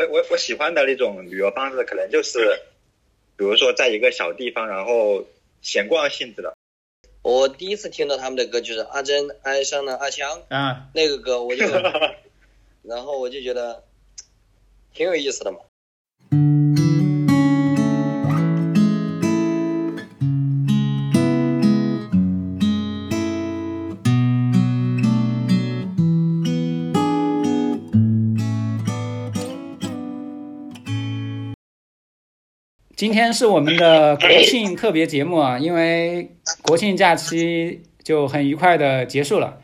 我我我喜欢的那种旅游方式，可能就是，比如说在一个小地方，然后闲逛性质的。我第一次听到他们的歌就是阿珍爱上了阿强啊，那个歌，我就，然后我就觉得挺有意思的嘛。今天是我们的国庆特别节目啊，因为国庆假期就很愉快的结束了。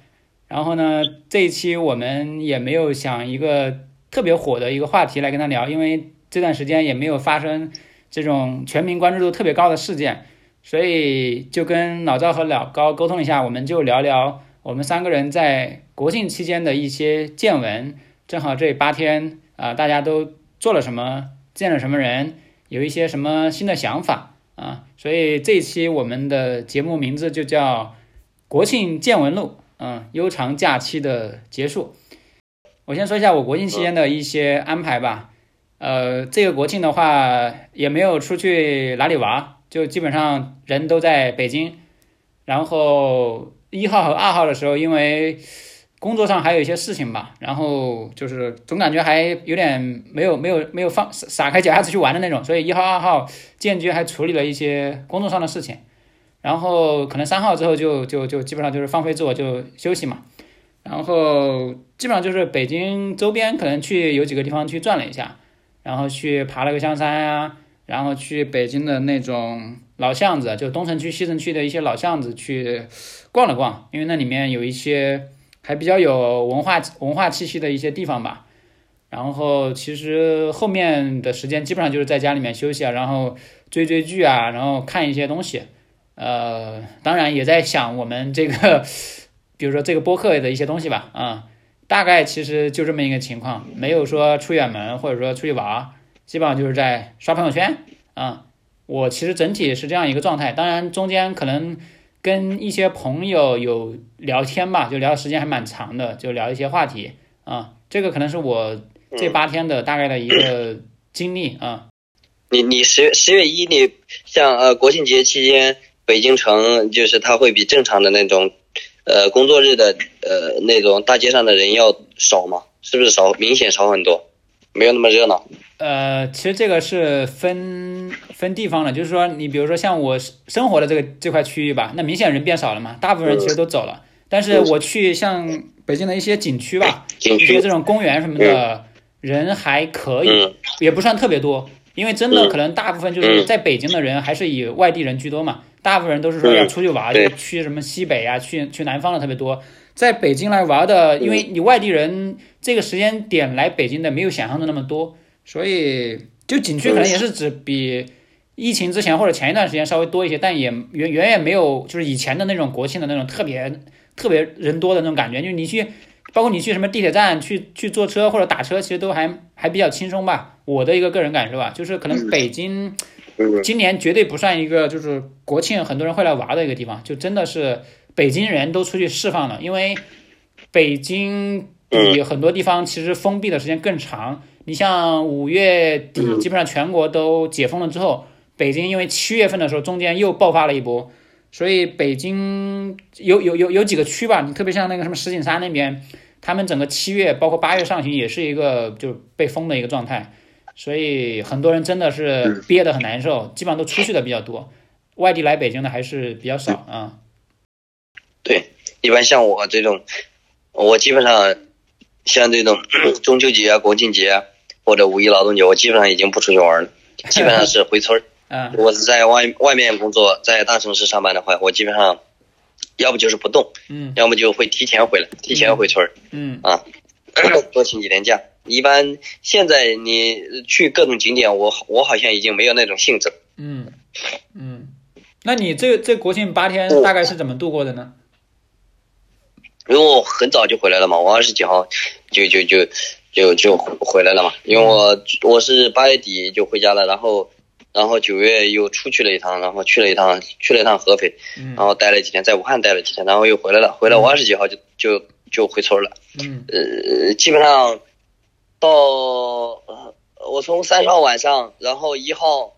然后呢，这一期我们也没有想一个特别火的一个话题来跟他聊，因为这段时间也没有发生这种全民关注度特别高的事件，所以就跟老赵和老高沟通一下，我们就聊聊我们三个人在国庆期间的一些见闻。正好这八天啊、大家都做了什么，见了什么人。有一些什么新的想法啊？所以这一期我们的节目名字就叫《国庆见闻录》，嗯，悠长假期的结束。我先说一下我国庆期间的一些安排吧。呃，这个国庆的话也没有出去哪里玩，就基本上人都在北京。然后一号和二号的时候，因为工作上还有一些事情吧，然后就是总感觉还有点没有没有没有放撒开脚丫子去玩的那种，所以一号二号间接还处理了一些工作上的事情，然后可能三号之后就就就基本上就是放飞自我就休息嘛，然后基本上就是北京周边可能去有几个地方去转了一下，然后去爬了个香山啊，然后去北京的那种老巷子，就东城区西城区的一些老巷子去逛了逛，因为那里面有一些。还比较有文化文化气息的一些地方吧，然后其实后面的时间基本上就是在家里面休息啊，然后追追剧啊，然后看一些东西，呃，当然也在想我们这个，比如说这个播客的一些东西吧，啊、大概其实就这么一个情况，没有说出远门或者说出去玩，基本上就是在刷朋友圈啊、我其实整体是这样一个状态，当然中间可能。跟一些朋友有聊天吧，就聊的时间还蛮长的，就聊一些话题啊。这个可能是我这八天的大概的一个经历啊。你你十十月一，你像呃国庆节期间，北京城就是它会比正常的那种呃工作日的呃那种大街上的人要少吗？是不是少？明显少很多，没有那么热闹。呃，其实这个是分分地方的，就是说，你比如说像我生活的这个这块区域吧，那明显人变少了嘛，大部分人其实都走了。但是我去像北京的一些景区吧，景区一些这种公园什么的，人还可以，嗯也不算特别多。因为真的可能大部分就是在北京的人还是以外地人居多嘛，大部分人都是说要出去玩，就去什么西北啊，去去南方的特别多。在北京来玩的，因为你外地人这个时间点来北京的没有想象的那么多。所以，就景区可能也是指比疫情之前或者前一段时间稍微多一些，但也远远远没有就是以前的那种国庆的那种特别特别人多的那种感觉。就是你去，包括你去什么地铁站去去坐车或者打车，其实都还还比较轻松吧。我的一个个人感受吧，就是可能北京嗯今年绝对不算一个就是国庆很多人会来玩的一个地方，就真的是北京人都出去释放了，因为北京比很多地方其实封闭的时间更长。你像五月底，基本上全国都解封了之后，北京因为七月份的时候中间又爆发了一波，所以北京有有有有几个区吧，你特别像那个什么石景山那边，他们整个七月包括八月上旬也是一个就是被封的一个状态，所以很多人真的是憋得很难受，基本上都出去的比较多，外地来北京的还是比较少啊。对，一般像我这种，我基本上像这种 中秋节啊、国庆节啊或者五一劳动节，我基本上已经不出去玩了，基本上是回村儿。嗯我是在外外面工作，在大城市上班的话，我基本上要不就是不动，嗯要么就会提前回来，提前回村儿嗯啊，多请几天假。一般现在你去各种景点，我我好像已经没有那种兴致了。嗯嗯，那你这这国庆八天大概是怎么度过的呢？因为我很早就回来了嘛，我二十几号就就就就就回来了嘛，因为我我是八月底就回家了，然后然后九月又出去了一趟，然后去了一趟去了一趟合肥，嗯然后待了几天，在武汉待了几天，然后又回来了，回来我二十几号就就就回村了，嗯。呃，基本上到呃我从三十号晚上，然后一号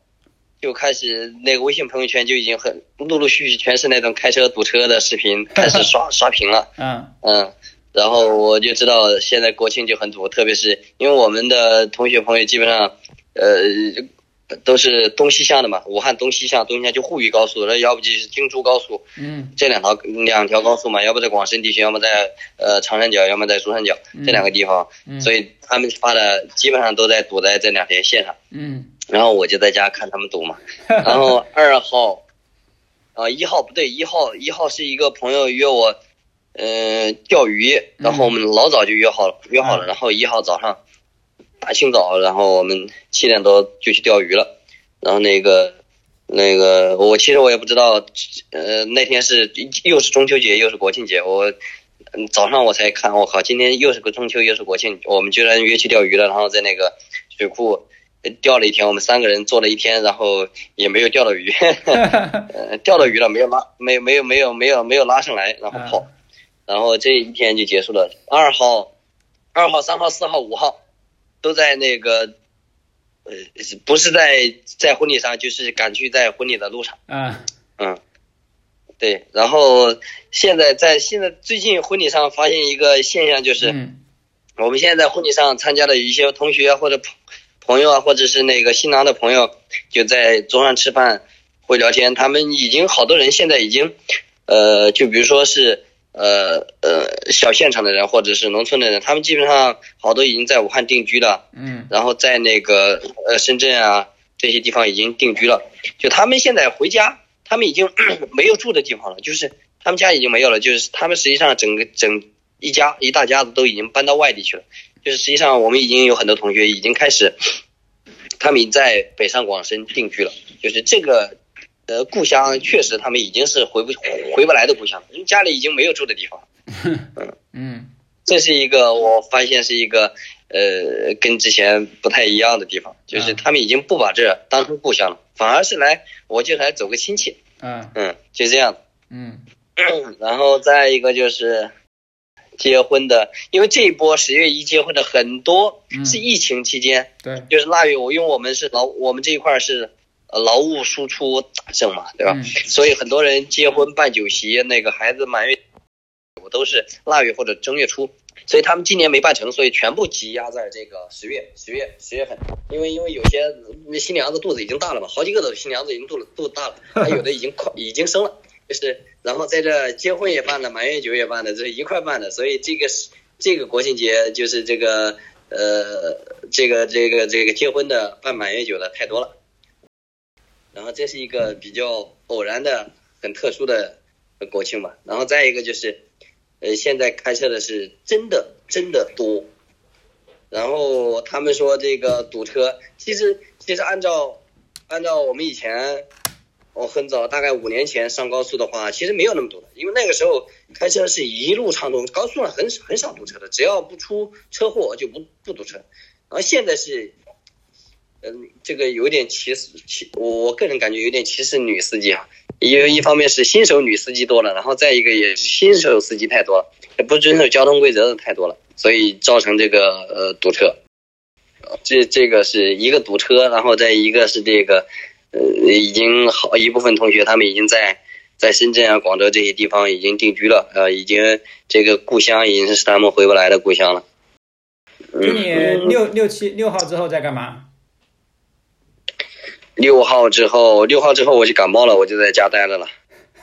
就开始那个微信朋友圈就已经很陆陆续续全是那种开车堵车的视频，开始刷刷屏了。嗯嗯，然后我就知道现在国庆就很堵，特别是因为我们的同学朋友基本上，呃，都是东西向的嘛，武汉东西向，东西向就沪渝高速，那要不就是京珠高速，嗯这两条两条高速嘛，要不在广深地区，要么在呃长三角，要么在珠三角这两个地方，嗯，所以他们发的基本上都在堵在这两条线上。嗯然后我就在家看他们堵嘛。然后二号，啊一号不对，一号一号是一个朋友约我，嗯、钓鱼，然后我们老早就约好了，约好了。然后一号早上大清早，然后我们七点多就去钓鱼了。然后那个那个我其实我也不知道，呃那天是又是中秋节又是国庆节，我。嗯早上我才看，我靠，今天又是个中秋又是国庆，我们居然约去钓鱼了，然后在那个水库呃钓了一天，我们三个人坐了一天，然后也没有钓到鱼，呃，钓到鱼了，没有拉，没有没有没有没有没有拉上来，然后跑，然后这一天就结束了。二号、二号、三号、四号、五号都在那个，呃，不是在在婚礼上，就是赶去在婚礼的路上。嗯嗯，对。然后现在在现在最近婚礼上发现一个现象，就是嗯我们现在在婚礼上参加的一些同学啊，或者朋朋友啊，或者是那个新郎的朋友，就在桌上吃饭会聊天。他们已经好多人现在已经，呃，就比如说是呃呃小县城的人，或者是农村的人，他们基本上好多已经在武汉定居了。嗯然后在那个呃深圳啊这些地方已经定居了。就他们现在回家，他们已经 没有住的地方了，就是他们家已经没有了，就是他们实际上整个整一家一大家子都已经搬到外地去了。就是实际上我们已经有很多同学已经开始，他们已经在北上广深定居了。就是这个呃故乡确实他们已经是回不回不来的故乡，因为家里已经没有住的地方。嗯。嗯这是一个我发现是一个呃跟之前不太一样的地方，就是嗯他们已经不把这当成故乡了，反而是来我就来走个亲戚，嗯嗯，就这样。嗯。然后再一个就是结婚的，因为这一波十月一结婚的很多嗯。是疫情期间，对。就是腊月，我因为我们是老我们这一块儿是呃劳务输出大省嘛，对吧？嗯所以很多人结婚办酒席，那个孩子满月，我都是腊月或者正月初，所以他们今年没办成，所以全部积压在这个十月、十月、十月份，因为因为有些新娘子肚子已经大了嘛，好几个的新娘子已经肚子肚子大了，还有的已经快 已经生了，就是然后在这结婚也办了，满月酒也办了，这是一块办的，所以这个是这个国庆节就是这个呃这个这个这个结婚的办满月酒的太多了。然后这是一个比较偶然的、很特殊的国庆吧。然后再一个就是，呃，现在开车的是真的真的多。然后他们说这个堵车，其实其实按照按照我们以前，我很早大概五年前上高速的话，其实没有那么堵的，因为那个时候开车是一路畅通，高速上很很少堵车的，只要不出车祸就不不堵车。然后现在是嗯，这个有点歧视，歧我我个人感觉有点歧视女司机啊。因为一方面是新手女司机多了，然后再一个也是新手司机太多了，也不遵守交通规则的太多了，所以造成这个呃堵车。这这个是一个堵车，然后再一个是这个呃已经好一部分同学他们已经在在深圳啊、广州这些地方已经定居了，呃，已经这个故乡已经是他们回不来的故乡了。就你嗯六六七六号之后在干嘛？六号之后，六号之后我就感冒了，我就在家待着了。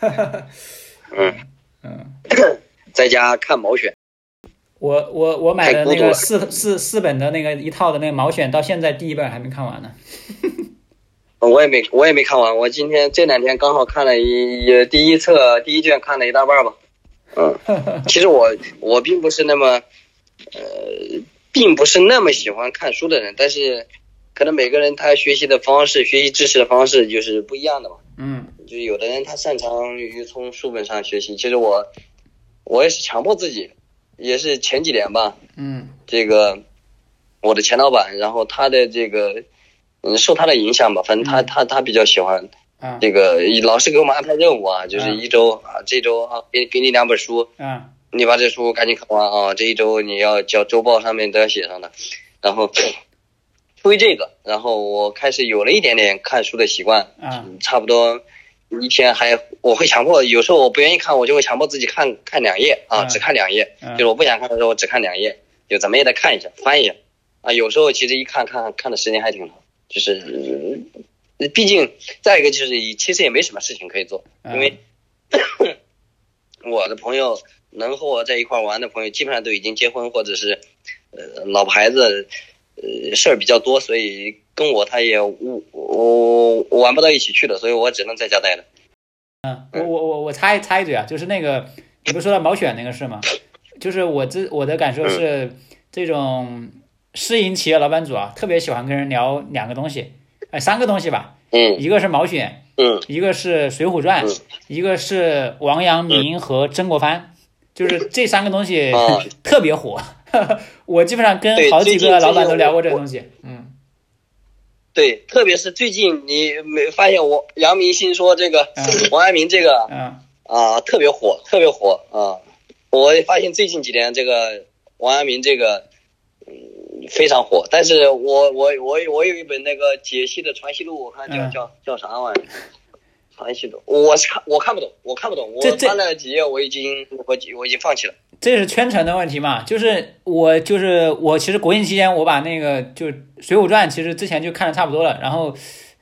嗯，嗯，在家看毛选。我我我买的那个四四四本的那个一套的那个毛选，到现在第一本还没看完呢。我也没我也没看完，我今天这两天刚好看了一第一册第一卷看了一大半吧。嗯，其实我我并不是那么呃，并不是那么喜欢看书的人，但是可能每个人他学习的方式、学习知识的方式就是不一样的嘛。嗯。就有的人他擅长于从书本上学习，其实我我也是强迫自己，也是前几年吧，嗯。这个我的前老板，然后他的这个嗯受他的影响吧，反正他嗯。他他比较喜欢啊这个老师给我们安排任务啊，就是嗯一周啊这周啊给给你两本书，啊你把这书赶紧看完啊，这一周你要交周报上面都要写上的，然后出于这个，然后我开始有了一点点看书的习惯，嗯差不多一天还我会强迫，有时候我不愿意看，我就会强迫自己看看两页啊，嗯只看两页，嗯就是我不想看的时候我只看两页，就怎么也得看一下，翻一下啊。有时候其实一看看看的时间还挺长，就是呃毕竟再一个就是其实也没什么事情可以做，因为我的朋友能和我在一块玩的朋友，基本上都已经结婚或者是呃老婆孩子，呃事儿比较多，所以跟我他也我我我玩不到一起去的，所以我只能在家待着。嗯，我我我我插一插一嘴啊，就是那个你不是说到毛选那个事吗？就是我这我的感受是，这种私营企业老板主啊，特别喜欢跟人聊两个东西，哎，三个东西吧，嗯一个是毛选，嗯一个是《水浒传》嗯一个是王阳明和曾国藩，就是这三个东西啊特别火。我基本上跟对好几个老板都聊过这个东西。嗯对，特别是最近你没发现我杨明星说这个嗯 王阳明这个嗯啊特别火，特别火啊！我发现最近几年这个王阳明这个嗯非常火，但是我我我我有一本那个解析的《传习录》，我看叫嗯叫叫啥玩意儿？传习录，我是看我看不懂，我看不懂，我这这翻了几页，我已经我我已经放弃了。这是圈层的问题嘛？就是我就是我，其实国庆期间我把那个就《水浒传》，其实之前就看的差不多了，然后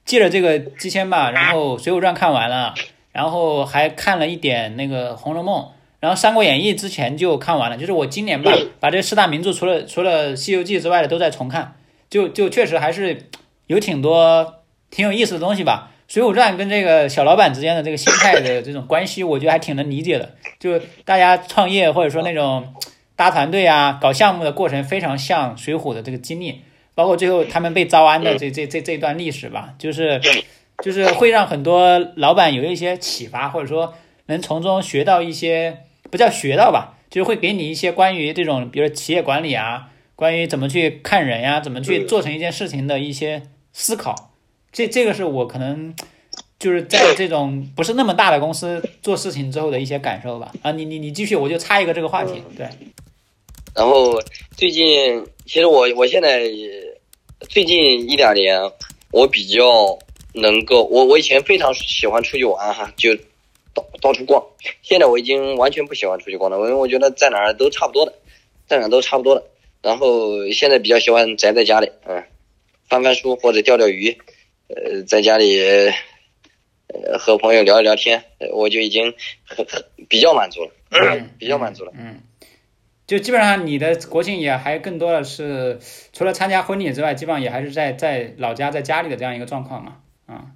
借着这个机签吧，然后《水浒传》看完了，然后还看了一点那个《红楼梦》，然后《三国演义》之前就看完了，就是我今年吧，把这四大名著除了除了《西游记》之外的都在重看，就就确实还是有挺多挺有意思的东西吧。《水浒传》跟这个小老板之间的这个心态的这种关系，我觉得还挺能理解的。就大家创业或者说那种搭团队啊、搞项目的过程，非常像《水浒》的这个经历，包括最后他们被招安的这这这这段历史吧，就是就是会让很多老板有一些启发，或者说能从中学到一些不叫学到吧，就是会给你一些关于这种比如说企业管理啊，关于怎么去看人呀、怎么去做成一件事情的一些思考。这这个是我可能就是在这种不是那么大的公司做事情之后的一些感受吧。啊，你你你继续，我就插一个这个话题。对，然后最近，其实我我现在最近一两年，我比较能够，我我以前非常喜欢出去玩哈，就到到处逛。现在我已经完全不喜欢出去逛了，因为我觉得在哪儿都差不多的，在哪儿都差不多的。然后现在比较喜欢宅在家里，嗯，翻翻书或者钓钓鱼，呃，在家里呃和朋友聊一聊天，呃我就已经很很比较满足了，嗯比较满足了。嗯，就基本上你的国庆也还更多的是除了参加婚礼之外，基本上也还是在在老家在家里的这样一个状况嘛。啊，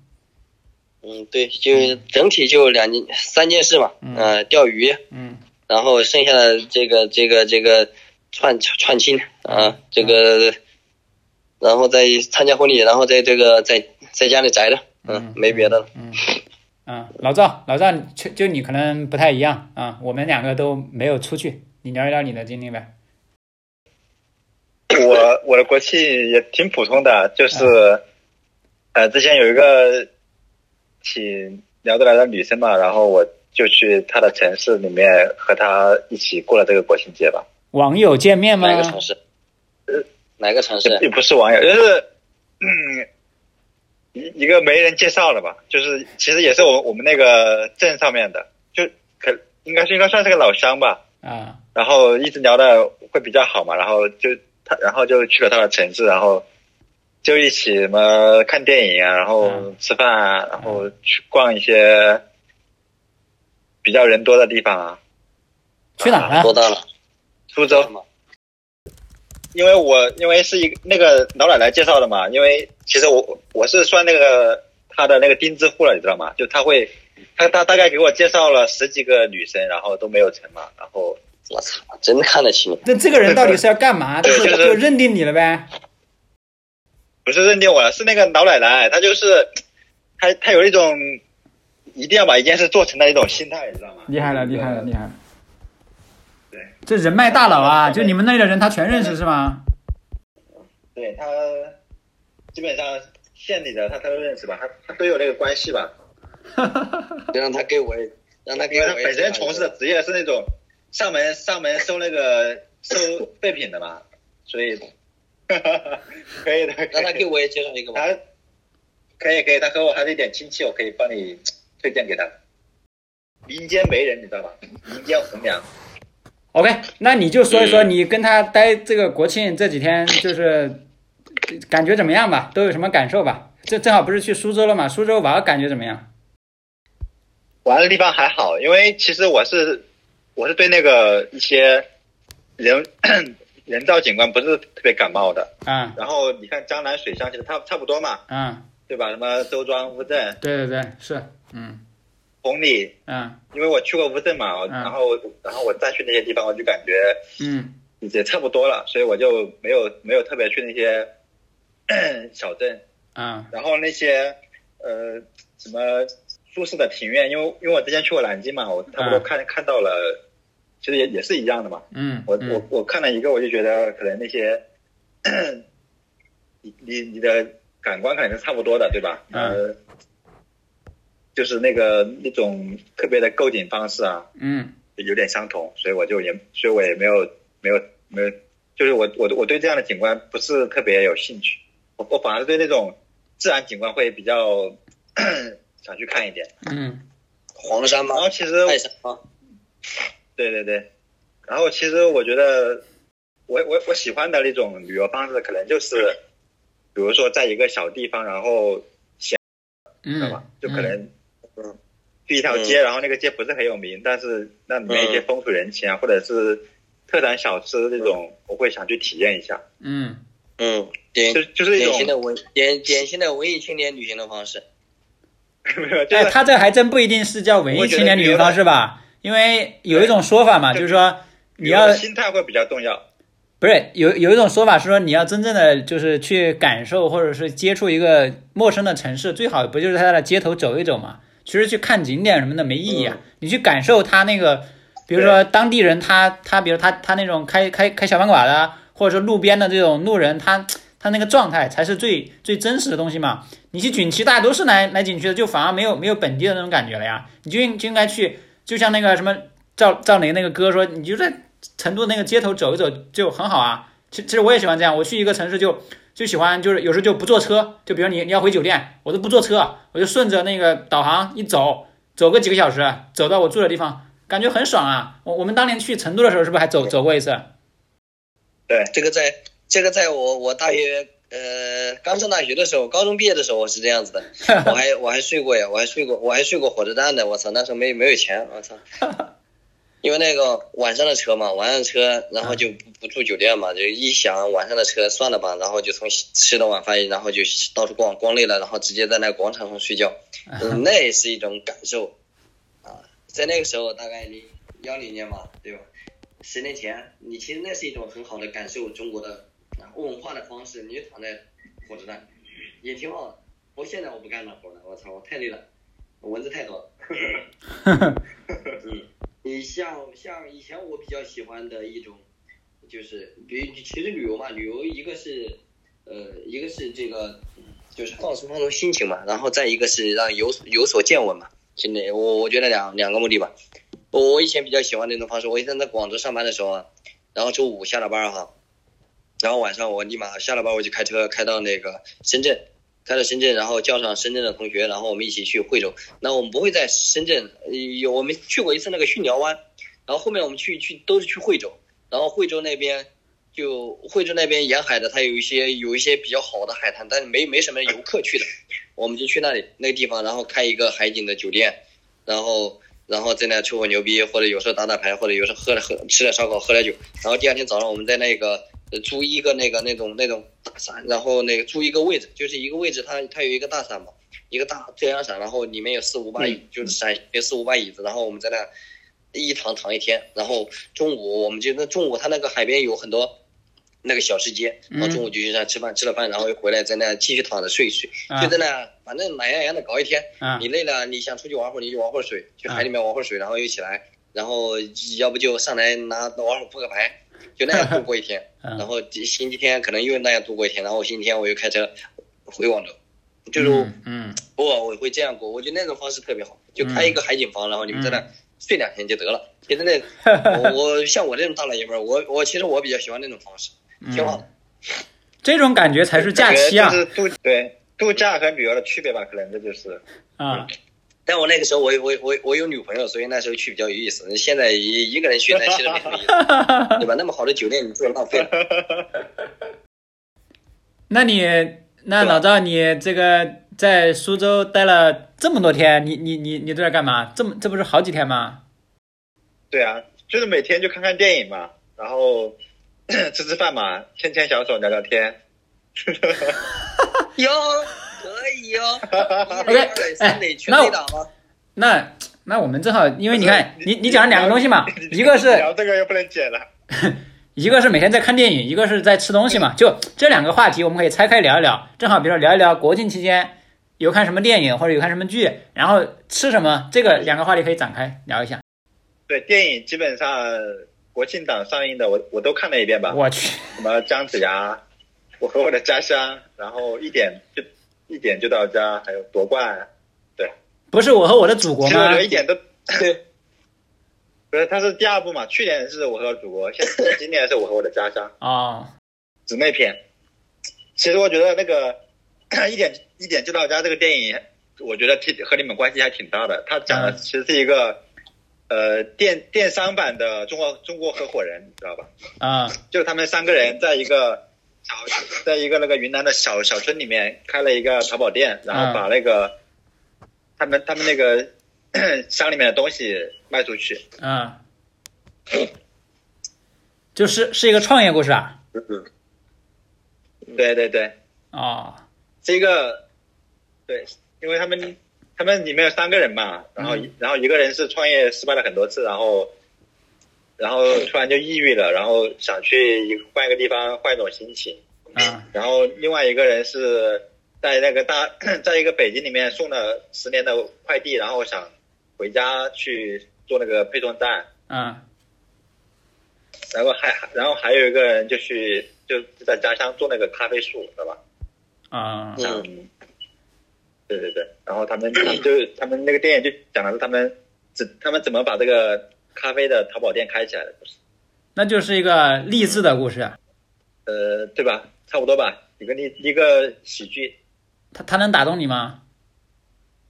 嗯，对，就整体就两件三件事嘛，嗯呃，钓鱼，嗯然后剩下的这个这个这个串串亲啊，这个，然后再参加婚礼，然后在这个在在家里宅着，嗯，没别的了。嗯嗯，老赵老赵，就就你可能不太一样啊，我们两个都没有出去，你聊一聊你的经历呗。我我的国庆也挺普通的，就是，呃，之前有一个挺聊得来的女生嘛，然后我就去她的城市里面和她一起过了这个国庆节吧。网友见面吗哪？个城市？呃哪个城市？也不是网友，就是嗯，一一个媒人介绍的吧，就是其实也是我我们那个镇上面的，就可应该是应该算是个老乡吧。啊，然后一直聊的会比较好嘛，然后就他，然后就去了他的城市，然后就一起什么看电影啊，然后嗯吃饭啊，然后去逛一些比较人多的地方啊。去哪了？多大了？苏州，因为我因为是一个那个老奶奶介绍的嘛，因为其实我我是算那个他的那个钉子户了，你知道吗？就他会，他他大概给我介绍了十几个女生，然后都没有成嘛，然后我操，真看得起你。那这个人到底是要干嘛？就是就是就认定你了呗？不是认定我了，是那个老奶奶，她就是她她有一种一定要把一件事做成的一种心态，你知道吗？厉害了，厉害了，厉害了！对，这人脉大佬啊，就你们那里的人，他全认识是吗？对他基本上县里的她她都认识吧，他他都有那个关系吧。就让他给我，让他给我。因为她本身从事的职业是那种上门上门收那个收废品的嘛，所以可以的，让他给我也介绍一个吧。他可以可以，他和我还是一点亲戚，我可以帮你推荐给他。民间媒人，你知道吧？民间红娘。OK，那你就说一说你跟他待这个国庆这几天，就是感觉怎么样吧？都有什么感受吧？这正好不是去苏州了嘛？苏州玩感觉怎么样？玩的地方还好，因为其实我是我是对那个一些人 人造景观不是特别感冒的。啊然后你看江南水乡，其实差差不多嘛，嗯，对吧？什么周庄、乌镇、对对对，是，嗯红里，嗯。因为我去过乌镇嘛，嗯。然后然后我再去那些地方，我就感觉嗯。也差不多了，所以我就没有没有特别去那些 小镇，嗯。然后那些呃什么舒适的庭院，因为因为我之前去过南京嘛，我差不多嗯。看、看到了，其实也也是一样的嘛。嗯，我、嗯。我我看了一个，我就觉得可能那些 你你你的感官可能是差不多的，对吧？嗯。呃，就是那个那种特别的构景方式啊，嗯有点相同，所以我就也，所以我也没有没有没有，就是我我我对这样的景观不是特别有兴趣，我我反而对那种自然景观会比较想去看一点。嗯黄山吗然？后其实泰山吗？对对对，然后其实我觉得我我我喜欢的那种旅游方式，可能就是比如说在一个小地方，然后知道吧嗯，，就可能嗯去一条街，然后那个街不是很有名，但是那里面一些风土人情啊，或者是特产小吃这种，我会想去体验一下，嗯嗯，典就就是一典型的文典典型的文艺青年旅行的方式。没有，就哎，他这还真不一定是叫文艺青年旅行方式吧？因为有一种说法嘛，就是说你要心态会比较重要。不是有有一种说法是说，你要真正的就是去感受或者是接触一个陌生的城市，最好不就是在它的街头走一走嘛？其实去看景点什么的没意义啊，你去感受他那个，比如说当地人他他比如他他那种开开开小饭馆的，或者说路边的这种路人，他他那个状态才是最最真实的东西嘛。你去景区，大家都是来来景区的，就反而没有没有本地的那种感觉了呀。你就应就应该去，就像那个什么赵赵雷那个歌说，你就在成都那个街头走一走就很好啊。其其实我也喜欢这样，我去一个城市就就喜欢就是有时候就不坐车，就比如你你要回酒店，我都不坐车，我就顺着那个导航一走，走个几个小时，走到我住的地方，感觉很爽啊。我我们当年去成都的时候，是不是还走走过一次？对这个在这个在我我大约呃刚上大学的时候，高中毕业的时候我是这样子的，我还我还睡过呀，我还睡过我还睡过火车站的，我操，那时候没没有钱，我操。因为那个晚上的车嘛，晚上的车，然后就不不住酒店嘛，就一想晚上的车算了吧，然后就从吃了晚饭，然后就到处逛，逛累了，然后直接在那广场上睡觉，嗯，那也是一种感受啊。在那个时候，大概你幺零年嘛，对吧？十年前，你其实那是一种很好的感受中国的啊文化的方式。你就躺在火车站，也挺好的。不过现在我不干那活了，我操，我太累了，蚊子太多了。嗯，你像像以前我比较喜欢的一种，就是比如其实旅游嘛，旅游一个是呃一个是这个就是放松放松心情嘛，然后再一个是让有有所见闻嘛。现在我我觉得两两个目的吧。我我以前比较喜欢那种方式，我以前在广州上班的时候啊，然后周五下了班哈，然后晚上我立马下了班我就开车开到那个深圳，开到深圳，然后叫上深圳的同学，然后我们一起去惠州。那我们不会在深圳，有我们去过一次那个巽寮湾，然后后面我们去去都是去惠州，然后惠州那边就惠州那边沿海的，它有一些有一些比较好的海滩，但是没没什么游客去的，我们就去那里那个地方，然后开一个海景的酒店，然后然后在那吹会牛逼，或者有时候打打牌，或者有时候喝了喝吃了烧烤，喝了酒，然后第二天早上我们在那个租一个那个那种那种大伞，然后那个租一个位置，就是一个位置它它有一个大伞嘛，一个大遮阳伞，然后里面有四五把椅，就是伞有四五把椅子，然后我们在那一躺躺一天，然后中午我们就那中午它那个海边有很多。那个小吃街，然后中午就去那吃饭，吃了饭，然后又回来在那继续躺着睡一睡，啊就在那反正懒洋洋的搞一天。啊你累了，你想出去玩会儿，你就玩会儿水，去海里面玩会儿水，然后又起来，然后要不就上来拿玩会儿扑克牌，就那样度过一天。嗯然后星期天可能又那样度过一天，然后星期天我又开车回广州，就是嗯嗯偶尔我会这样过，我觉得那种方式特别好，就开一个海景房，然后你们在那睡两天就得了。其实那 我我像我这种大老爷们儿，我我其实我比较喜欢那种方式，挺好的。这种感觉才是假期啊就是度对度假和旅游的区别吧，可能这就是。啊！但我那个时候我有我我我有女朋友，所以那时候去比较有意思。现在一一个人去，那其实没什么意思，对吧？那么好的酒店你住了浪费了。那你那老赵，你这个在苏州待了这么多天，你你你你都在干嘛？这么这不是好几天吗？对啊，就是每天就看看电影嘛，然后 吃吃饭嘛，牵牵小手，聊聊天。哟，可以哦。OK，哎那我？那那我们正好，因为你看，你你讲了两个东西嘛，一个是聊这个又不能剪了。一个是每天在看电影，一个是在吃东西嘛，就这两个话题我们可以拆开聊一聊。正好，比如说聊一聊国庆期间有看什么电影或者有看什么剧，然后吃什么，这个两个话题可以展开聊一下。对，电影基本上国庆档上映的我我都看了一遍吧，我去，什么姜子牙，我和我的家乡，然后一点就一点就到家，还有夺冠，对不是我和我的祖国吗？一点都对，不是，它是第二部嘛，去年是我和祖国，现在今年是我和我的家乡，啊，姊妹篇。其实我觉得那个 一点一点就到家这个电影，我觉得挺和你们关系还挺大的。它讲的嗯其实是一个、呃电电商版的中国中国合伙人，你知道吧？啊、就他们三个人在一个小，在一个那个云南的小小村里面开了一个淘宝店，然后把那个、他们他们那个 乡里面的东西卖出去。嗯，就是是一个创业故事啊。对对对，哦，是一个对，因为他们他们里面有三个人嘛，然后、嗯。然后一个人是创业失败了很多次，然后然后突然就抑郁了，然后想去一换一个地方换一种心情。啊。然后另外一个人是在那个大，在一个北京里面送了十年的快递，然后想回家去做那个配送站，啊。然后还然后还有一个人就去就在家乡做那个咖啡树，知道吧？啊。嗯，嗯，对对对，然后他们就 他们那个电影就讲的是他们怎他们怎么把这个咖啡的淘宝店开起来的故事，那就是一个励志的故事。啊呃，对吧？差不多吧，一个励一个喜剧，他他能打动你吗？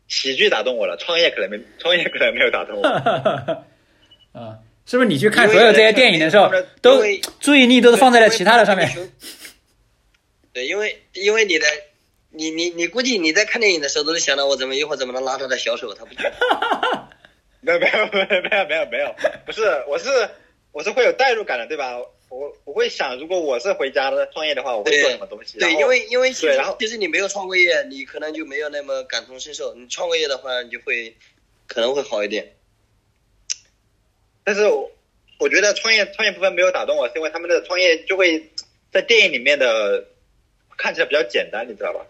喜剧打动我了，创业可能没创业可能没有打动我。啊，是不是你去看所有这些电影的时候，都注意力都是放在了其他的上面？对，因为因为你的，你你你估计你在看电影的时候都是想到我怎么一会儿怎么能拉他的小手，他不去。没有没有 没有没有没有没有，不是，我是我是会有代入感的，对吧？我我会想，如果我是回家的创业的话，我会做什么东西？对，因为因为其实对然后其实你没有创过业，你可能就没有那么感同身受。你创过业的话，你就会可能会好一点。但是我我觉得创业创业部分没有打动我，是因为他们的创业就会在电影里面的看起来比较简单，你知道吧？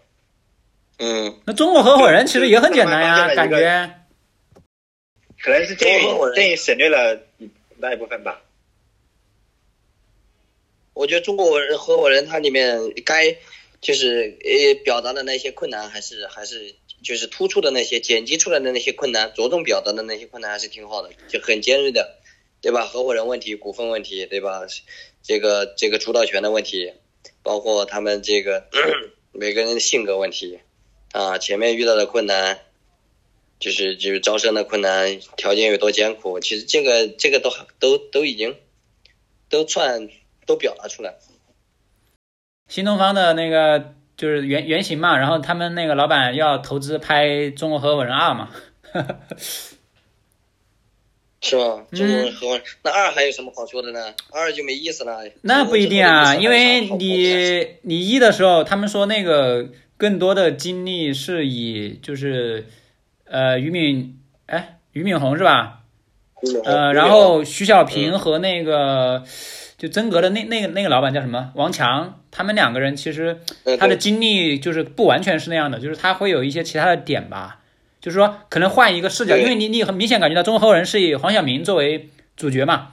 嗯，那中国合伙人其实也很简单呀，就感觉可能是电影电影省略了一那一部分吧。我觉得中国人合伙人他里面该就是呃表达的那些困难，还是还是就是突出的那些剪辑出来的那些困难，着重表达的那些困难还是挺好的，就很尖锐的，对吧？合伙人问题、股份问题，对吧？这个这个主导权的问题，包括他们这个 每个人的性格问题啊，前面遇到的困难。就是就是招生的困难，条件有多艰苦，其实这个这个都都都已经都算都表达出来。新东方的那个就是原原型嘛，然后他们那个老板要投资拍《中国合伙人二》嘛，是吗？嗯中国合伙人、那二还有什么好说的呢？二就没意思了。那不一定啊，因为你你一的时候，他们说那个更多的精力是以就是呃俞敏哎俞敏洪是吧？呃，然后徐小平和那个就曾格的那那个那个老板叫什么？王强，他们两个人其实嗯他的经历就是不完全是那样的，就是他会有一些其他的点吧，就是说可能换一个视角，因为你你很明显感觉到《中国合伙人》是以黄晓明作为主角嘛，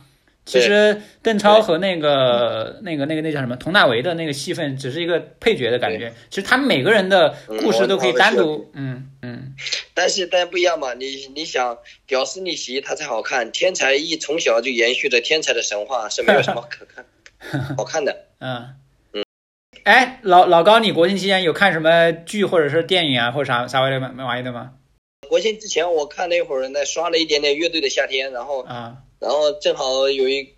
其实邓超和那个那个那个那叫什么佟大为的那个戏份只是一个配角的感觉，其实他们每个人的故事都可以单独，嗯嗯，但是但不一样嘛，你你想屌丝逆袭他才好看，天才一从小就延续着天才的神话是没有什么可看 好看的。嗯嗯，哎，老老高，你国庆期间有看什么剧或者是电影啊，或者啥啥玩意儿玩意的吗？国庆之前我看那会儿那，刷了一点点乐队的夏天，然后啊然后正好有一，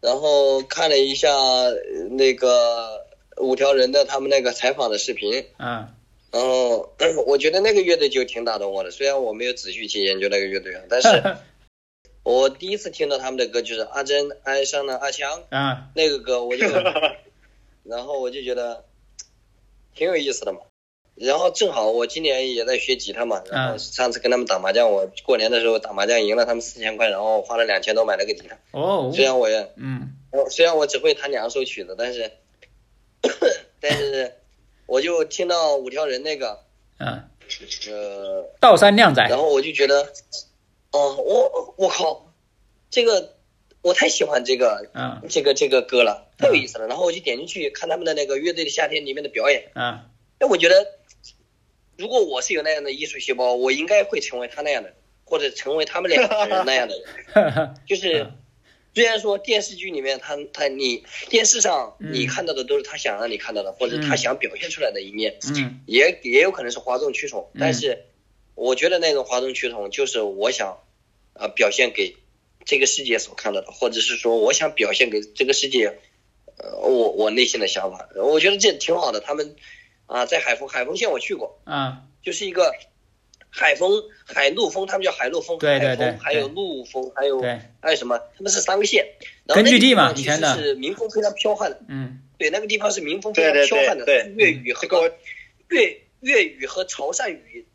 然后看了一下呃那个五条人的他们那个采访的视频，嗯。然后 我觉得那个乐队就挺打动我的，虽然我没有仔细去研究那个乐队啊，但是 我第一次听到他们的歌就是阿珍爱上了阿强啊那个歌，我就，然后我就觉得挺有意思的嘛。然后正好我今年也在学吉他嘛，然后上次跟他们打麻将，我过年的时候打麻将赢了他们四千块，然后花了两千多买了个吉他。哦。虽然我也嗯。我虽然我只会弹两首曲子，但是 但是我就听到五条人那个嗯，呃，道山靓仔。然后我就觉得，哦，我我靠，这个我太喜欢这个啊。这个这个歌了，太有意思了。然后我就点进去看他们的那个乐队的夏天里面的表演，啊。哎，我觉得如果我是有那样的艺术细胞，我应该会成为他那样的人，或者成为他们两个人那样的人。就是嗯。虽然说电视剧里面他他你电视上嗯。你看到的都是他想让你看到的，或者他想表现出来的一面，嗯。也也有可能是哗众取宠嗯，但是我觉得那种哗众取宠就是我想啊、表现给这个世界所看到的，或者是说我想表现给这个世界呃我我内心的想法，我觉得这挺好的。他们啊、在海丰海丰县我去过，啊。就是一个海丰海陆丰，他们叫海陆丰，对对对海丰还有陆丰，还有还有什么？他们是三个县，然后根据地嘛那个地方其实以前的是民风非常彪悍的，嗯。对，那个地方是民风非常彪悍的，对对粤语和这个我粤粤语和潮汕语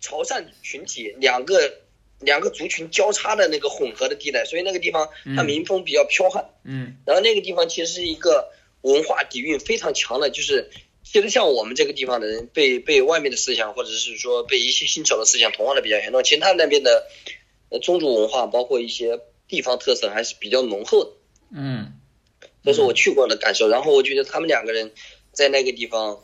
潮汕群体两个两个族群交叉的那个混合的地带，所以那个地方它嗯。民风比较彪悍。嗯。然后那个地方其实是一个文化底蕴非常强的，就是其实像我们这个地方的人被被外面的思想或者是说被一些新潮的思想同化的比较严重，其实他们那边的呃宗族文化包括一些地方特色还是比较浓厚的。嗯这是我去过的感受。然后我觉得他们两个人在那个地方，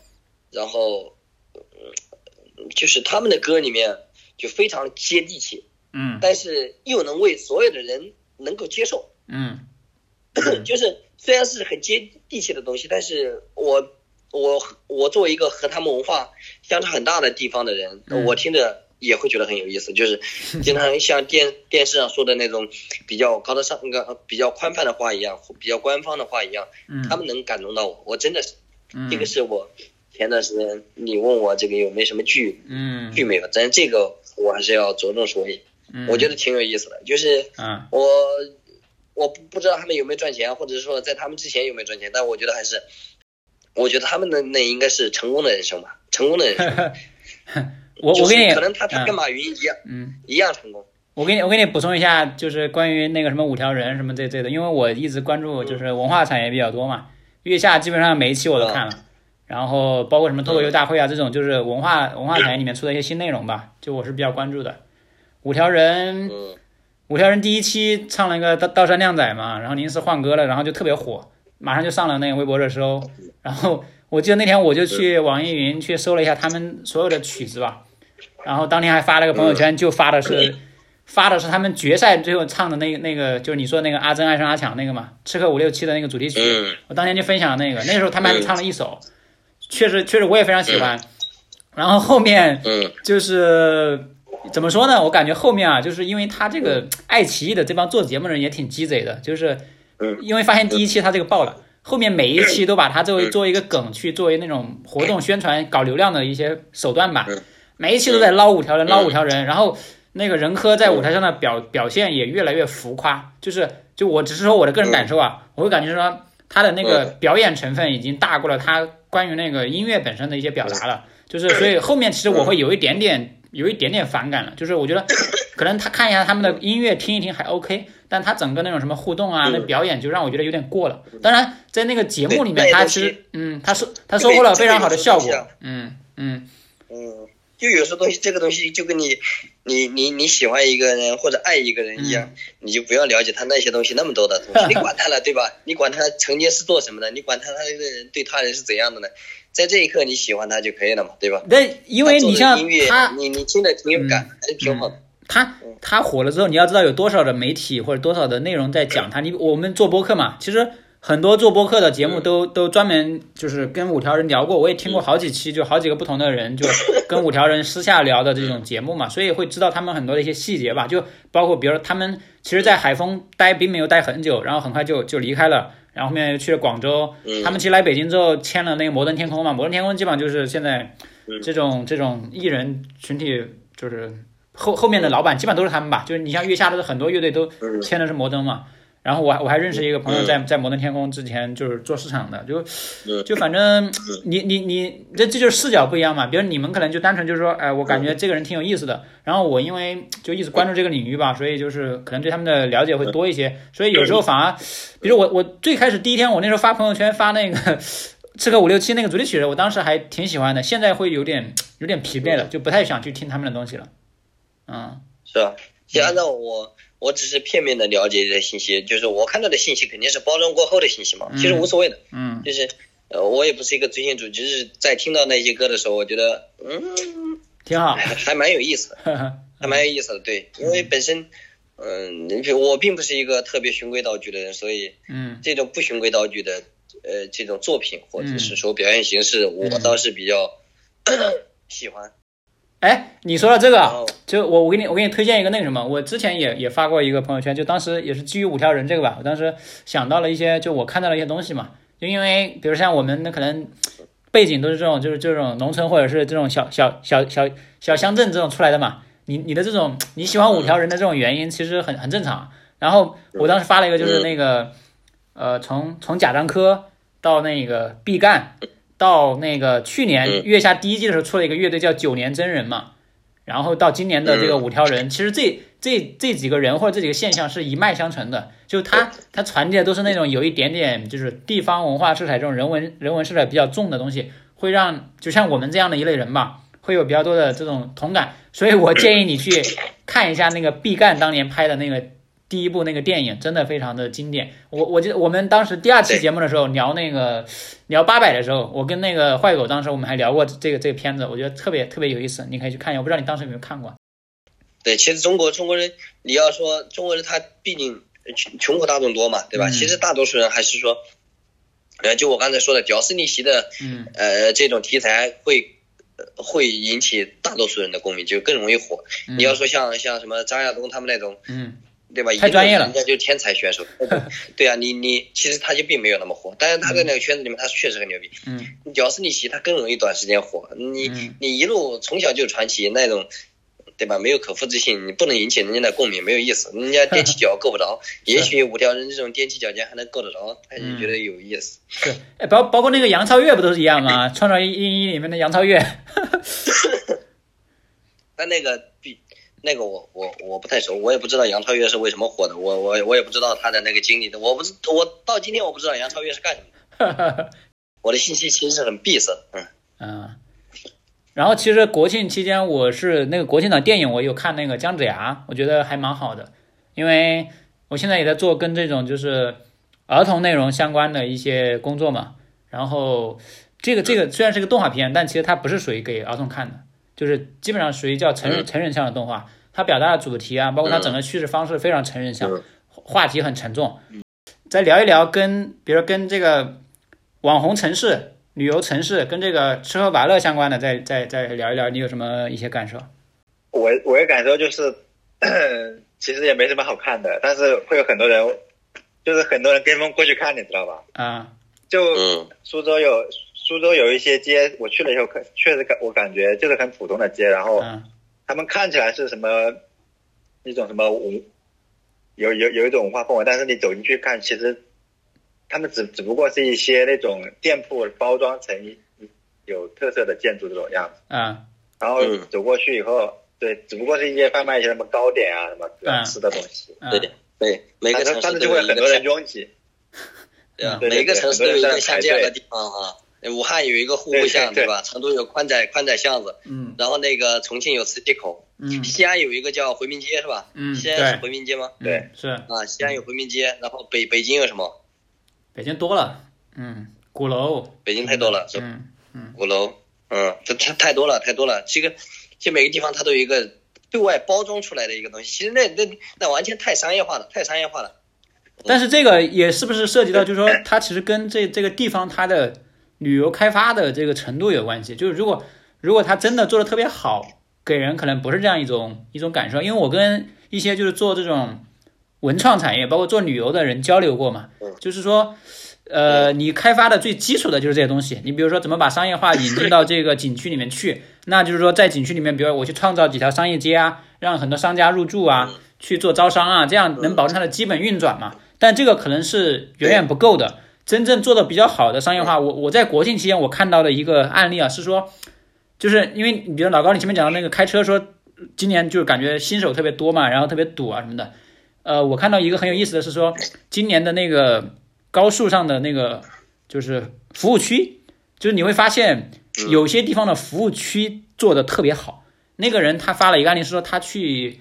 然后，嗯就是他们的歌里面就非常接地气，嗯但是又能为所有的人能够接受。嗯就是虽然是很接地气的东西，但是我我我作为一个和他们文化相差很大的地方的人，嗯。我听着也会觉得很有意思。就是 经常像电电视上说的那种比较高大上、那个比较宽泛的话一样，比较官方的话一样，嗯，他们能感动到我，我真的是，嗯。这个是我前段时间你问我这个有没有什么剧嗯。剧没有，但是这个我还是要着重说一，嗯。我觉得挺有意思的，就是啊我我不不知道他们有没有赚钱，或者是说在他们之前有没有赚钱，但我觉得还是，我觉得他们的那应该是成功的人生吧，成功的人生，就是我我跟你可能他他跟嗯马云一样嗯。一样成功，我给你，我给你补充一下，就是关于那个什么五条人什么这这的，因为我一直关注就是文化产业比较多嘛，月下基本上每一期我都看了，然后包括什么脱口秀大会啊这种，就是文化文化产业里面出的一些新内容吧，就我是比较关注的。五条人，嗯。五条人第一期唱了一个道道山靓仔嘛，然后临时换歌了，然后就特别火，马上就上了那个微博热搜。然后我记得那天我就去网易云去搜了一下他们所有的曲子吧，然后当天还发了个朋友圈，就发的是 发的是他们决赛最后唱的那个那个，就是你说那个阿珍爱上阿强那个嘛，刺客伍六七的那个主题曲。嗯我当天就分享了那个，那时候他们还唱了一首，确实确实我也非常喜欢。然后后面嗯就是怎么说呢？我感觉后面啊，就是因为他这个爱奇艺的这帮做节目的人也挺鸡贼的，就是嗯。因为发现第一期他这个爆了，后面每一期都把它作为作为一个梗去作为那种活动宣传搞流量的一些手段吧。嗯，每一期都在捞五条人，捞五条人，然后那个任科在舞台上的表表现也越来越浮夸，就是就我只是说我的个人感受啊，我会感觉说他的那个表演成分已经大过了他关于那个音乐本身的一些表达了，就是所以后面其实我会有一点点有一点点反感了，就是我觉得 可能他看一下他们的音乐听一听还 OK，但他整个那种什么互动啊，那表演就让我觉得有点过了。当然在那个节目里面，他其实嗯，他收他收获了非常好的效果。嗯嗯。嗯，就有时候东西这个东西就跟你你你你喜欢一个人或者爱一个人一样，你就不要了解他那些东西那么多的东西，你管他了对吧？你管他曾经是做什么的，你管他他这个人对他人是怎样的呢？在这一刻你喜欢他就可以了嘛，对吧？那因为你像他你你听着挺有感，还是挺好的。他他火了之后，你要知道有多少的媒体或者多少的内容在讲他。你我们做播客嘛，其实很多做播客的节目都都专门就是跟五条人聊过，我也听过好几期，就好几个不同的人就跟五条人私下聊的这种节目嘛，所以会知道他们很多的一些细节吧，就包括比如说他们其实，在海丰待并没有待很久，然后很快就就离开了，然后后面又去了广州，他们其实来北京之后签了那个摩登天空嘛，摩登天空基本上就是现在这种这种艺人群体就是后后面的老板基本上都是他们吧，就是你像月下的很多乐队都签的是摩登嘛。然后我还我还认识一个朋友，在在摩登天空之前就是做市场的，就就反正你你你这这就是视角不一样嘛。比如你们可能就单纯就是说，哎，我感觉这个人挺有意思的。然后我因为就一直关注这个领域吧，所以就是可能对他们的了解会多一些。所以有时候反而，比如我我最开始第一天我那时候发朋友圈发那个《刺客五六七》那个主题曲，我当时还挺喜欢的。现在会有点有点疲惫了，就不太想去听他们的东西了。嗯，是吧？就按照我。我只是片面的了解这些信息，就是我看到的信息肯定是包装过后的信息嘛，其实无所谓的。嗯，就是呃，我也不是一个追星族，只是在听到那些歌的时候，我觉得嗯，挺好，还蛮有意思的，还蛮有意思的。对，因为本身嗯，我并不是一个特别循规蹈矩的人，所以嗯，这种不循规蹈矩的呃这种作品或者是说表现形式，我倒是比较 喜欢。哎，你说到这个，就我我给你我给你推荐一个那个什么，我之前也也发过一个朋友圈，就当时也是基于五条人这个吧，我当时想到了一些，就我看到了一些东西嘛，就因为比如像我们那可能背景都是这种，就是这种农村或者是这种小小小小小乡镇这种出来的嘛，你你的这种你喜欢五条人的这种原因其实很很正常。然后我当时发了一个，就是那个呃，从从贾樟柯到那个毕赣。到那个去年月下第一季的时候出了一个乐队叫九年真人嘛，然后到今年的这个五条人，其实这这这几个人或者这几个现象是一脉相承的，就他他传递的都是那种有一点点就是地方文化色彩这种人文人文色彩比较重的东西，会让就像我们这样的一类人吧，会有比较多的这种同感，所以我建议你去看一下那个毕赣当年拍的那个。第一部那个电影真的非常的经典，我我记得我们当时第二期节目的时候聊那个聊八百的时候，我跟那个坏狗当时我们还聊过这个这个片子，我觉得特别特别有意思，你可以去看一下。我不知道你当时有没有看过。对，其实中国中国人，你要说中国人他毕竟穷穷苦大众多嘛，对吧？其实大多数人还是说，呃，就我刚才说的屌丝逆袭的，嗯，呃，这种题材会会引起大多数人的共鸣，就更容易火。你要说像像什么张亚东他们那种，嗯。对吧？太专业了，人家就是天才选手。对啊，你你其实他就并没有那么火，但是他在那个圈子里面，他确实很牛逼。嗯，屌丝逆袭，他更容易短时间火。你你一路从小就传奇那种，对吧？没有可复制性，你不能引起人家的共鸣，没有意思。人家踮起 脚够不着，也许五条人这种踮起脚尖还能够得着，他就觉得有意思。对，哎，包包括那个杨超越不都是一样吗？创造一一里面的杨超越。但那个比。那个我我我不太熟，我也不知道杨超越是为什么火的，我我我也不知道他的那个经历的，我不知我到今天我不知道杨超越是干什么的，我的信息其实是很闭塞，嗯。嗯，然后其实国庆期间我是那个国庆档电影我有看那个姜子牙，我觉得还蛮好的，因为我现在也在做跟这种就是儿童内容相关的一些工作嘛，然后这个这个虽然是个动画片，但其实它不是属于给儿童看的。就是基本上属于叫成人成人向的动画，它表达的主题啊，包括它整个叙事方式非常成人向，话题很沉重。再聊一聊跟，比如跟这个网红城市、旅游城市跟这个吃喝玩乐相关的，再再再聊一聊，你有什么一些感受？我我的感受就是，其实也没什么好看的，但是会有很多人，就是很多人跟风过去看，你知道吧？啊，就苏州有。苏州有一些街，我去了以后，可确实感我感觉就是很普通的街，然后他们看起来是什么一种什么文，有有有一种文化氛围，但是你走进去看，其实他们只只不过是一些那种店铺包装成有特色的建筑这种样子，嗯，然后走过去以后，对，只不过是一些贩卖一些什么糕点啊什么吃的东西，对对，每个城市就会很多人拥挤，对啊，每个城市都有一个像这样的地方哈。武汉有一个户部巷，对吧？成都有宽窄宽窄巷子，嗯，然后那个重庆有磁器口，嗯，西安有一个叫回民街，是吧？嗯，西安是回民街吗？对，是啊，西安有回民街，然后北北京有什么？北京多了，嗯，鼓楼，北京太多了，是嗯嗯，鼓楼，嗯，这太太多了，太多了。这个，其实每个地方它都有一个对外包装出来的一个东西，其实那那那完全太商业化了，太商业化了。但是这个也是不是涉及到，就是说它其实跟这这个地方它的旅游开发的这个程度有关系。就是如果如果他真的做的特别好，给人可能不是这样一种一种感受。因为我跟一些就是做这种文创产业，包括做旅游的人交流过嘛，就是说。呃，你开发的最基础的就是这些东西。你比如说，怎么把商业化引进到这个景区里面去？那就是说，在景区里面，比如我去创造几条商业街啊，让很多商家入驻啊，去做招商啊，这样能保证它的基本运转嘛。但这个可能是远远不够的。真正做的比较好的商业化，我我在国庆期间我看到的一个案例啊，是说，就是因为你比如老高，你前面讲的那个开车说，今年就感觉新手特别多嘛，然后特别堵啊什么的。呃，我看到一个很有意思的是说，今年的那个。高速上的那个就是服务区，就是你会发现有些地方的服务区做的特别好。那个人他发了一个案例，是说他去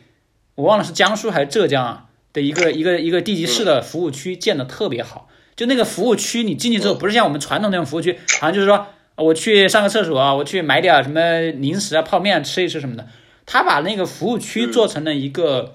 我忘了是江苏还是浙江啊的一个一个一个地级市的服务区建的特别好。就那个服务区，你进去之后不是像我们传统那种服务区，好像就是说我去上个厕所啊，我去买点什么零食啊、泡面吃一吃什么的。他把那个服务区做成了一个。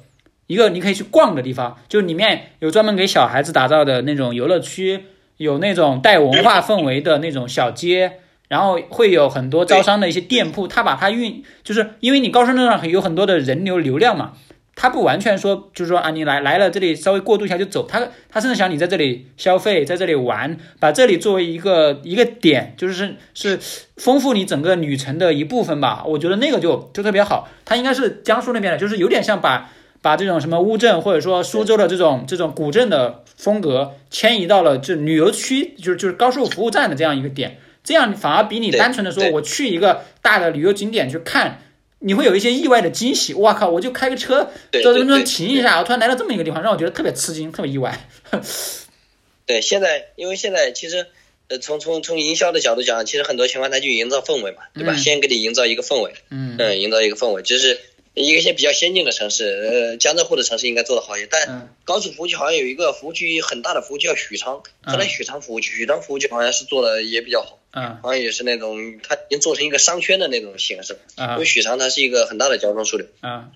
一个你可以去逛的地方，就里面有专门给小孩子打造的那种游乐区，有那种带文化氛围的那种小街，然后会有很多招商的一些店铺。他把它运，就是因为你高速路上有很多的人流流量嘛，他不完全说就是说啊，你来来了这里稍微过渡一下就走，他他甚至想你在这里消费，在这里玩，把这里作为一个一个点，就是是丰富你整个旅程的一部分吧。我觉得那个就就特别好，他应该是江苏那边的，就是有点像把。把这种什么乌镇或者说苏州的这种这种古镇的风格迁移到了这旅游区，就是就是高速服务站的这样一个点，这样反而比你单纯的说我去一个大的旅游景点去看，你会有一些意外的惊喜。哇靠！我就开个车在这边停一下，我突然来到这么一个地方，让我觉得特别吃惊，特别意外。对，现在因为现在其实呃从从从营销的角度讲，其实很多情况它就营造氛围嘛，对吧？先给你营造一个氛围，嗯嗯，营造一个氛围，就是。一个些比较先进的城市，呃，江浙沪的城市应该做的好一些。但高速服务区好像有一个服务区很大的服务区叫许昌，后来许昌服务区，许昌服务区好像是做的也比较好，嗯，好像也是那种它已经做成一个商圈的那种形式，因为许昌它是一个很大的交通枢纽。啊，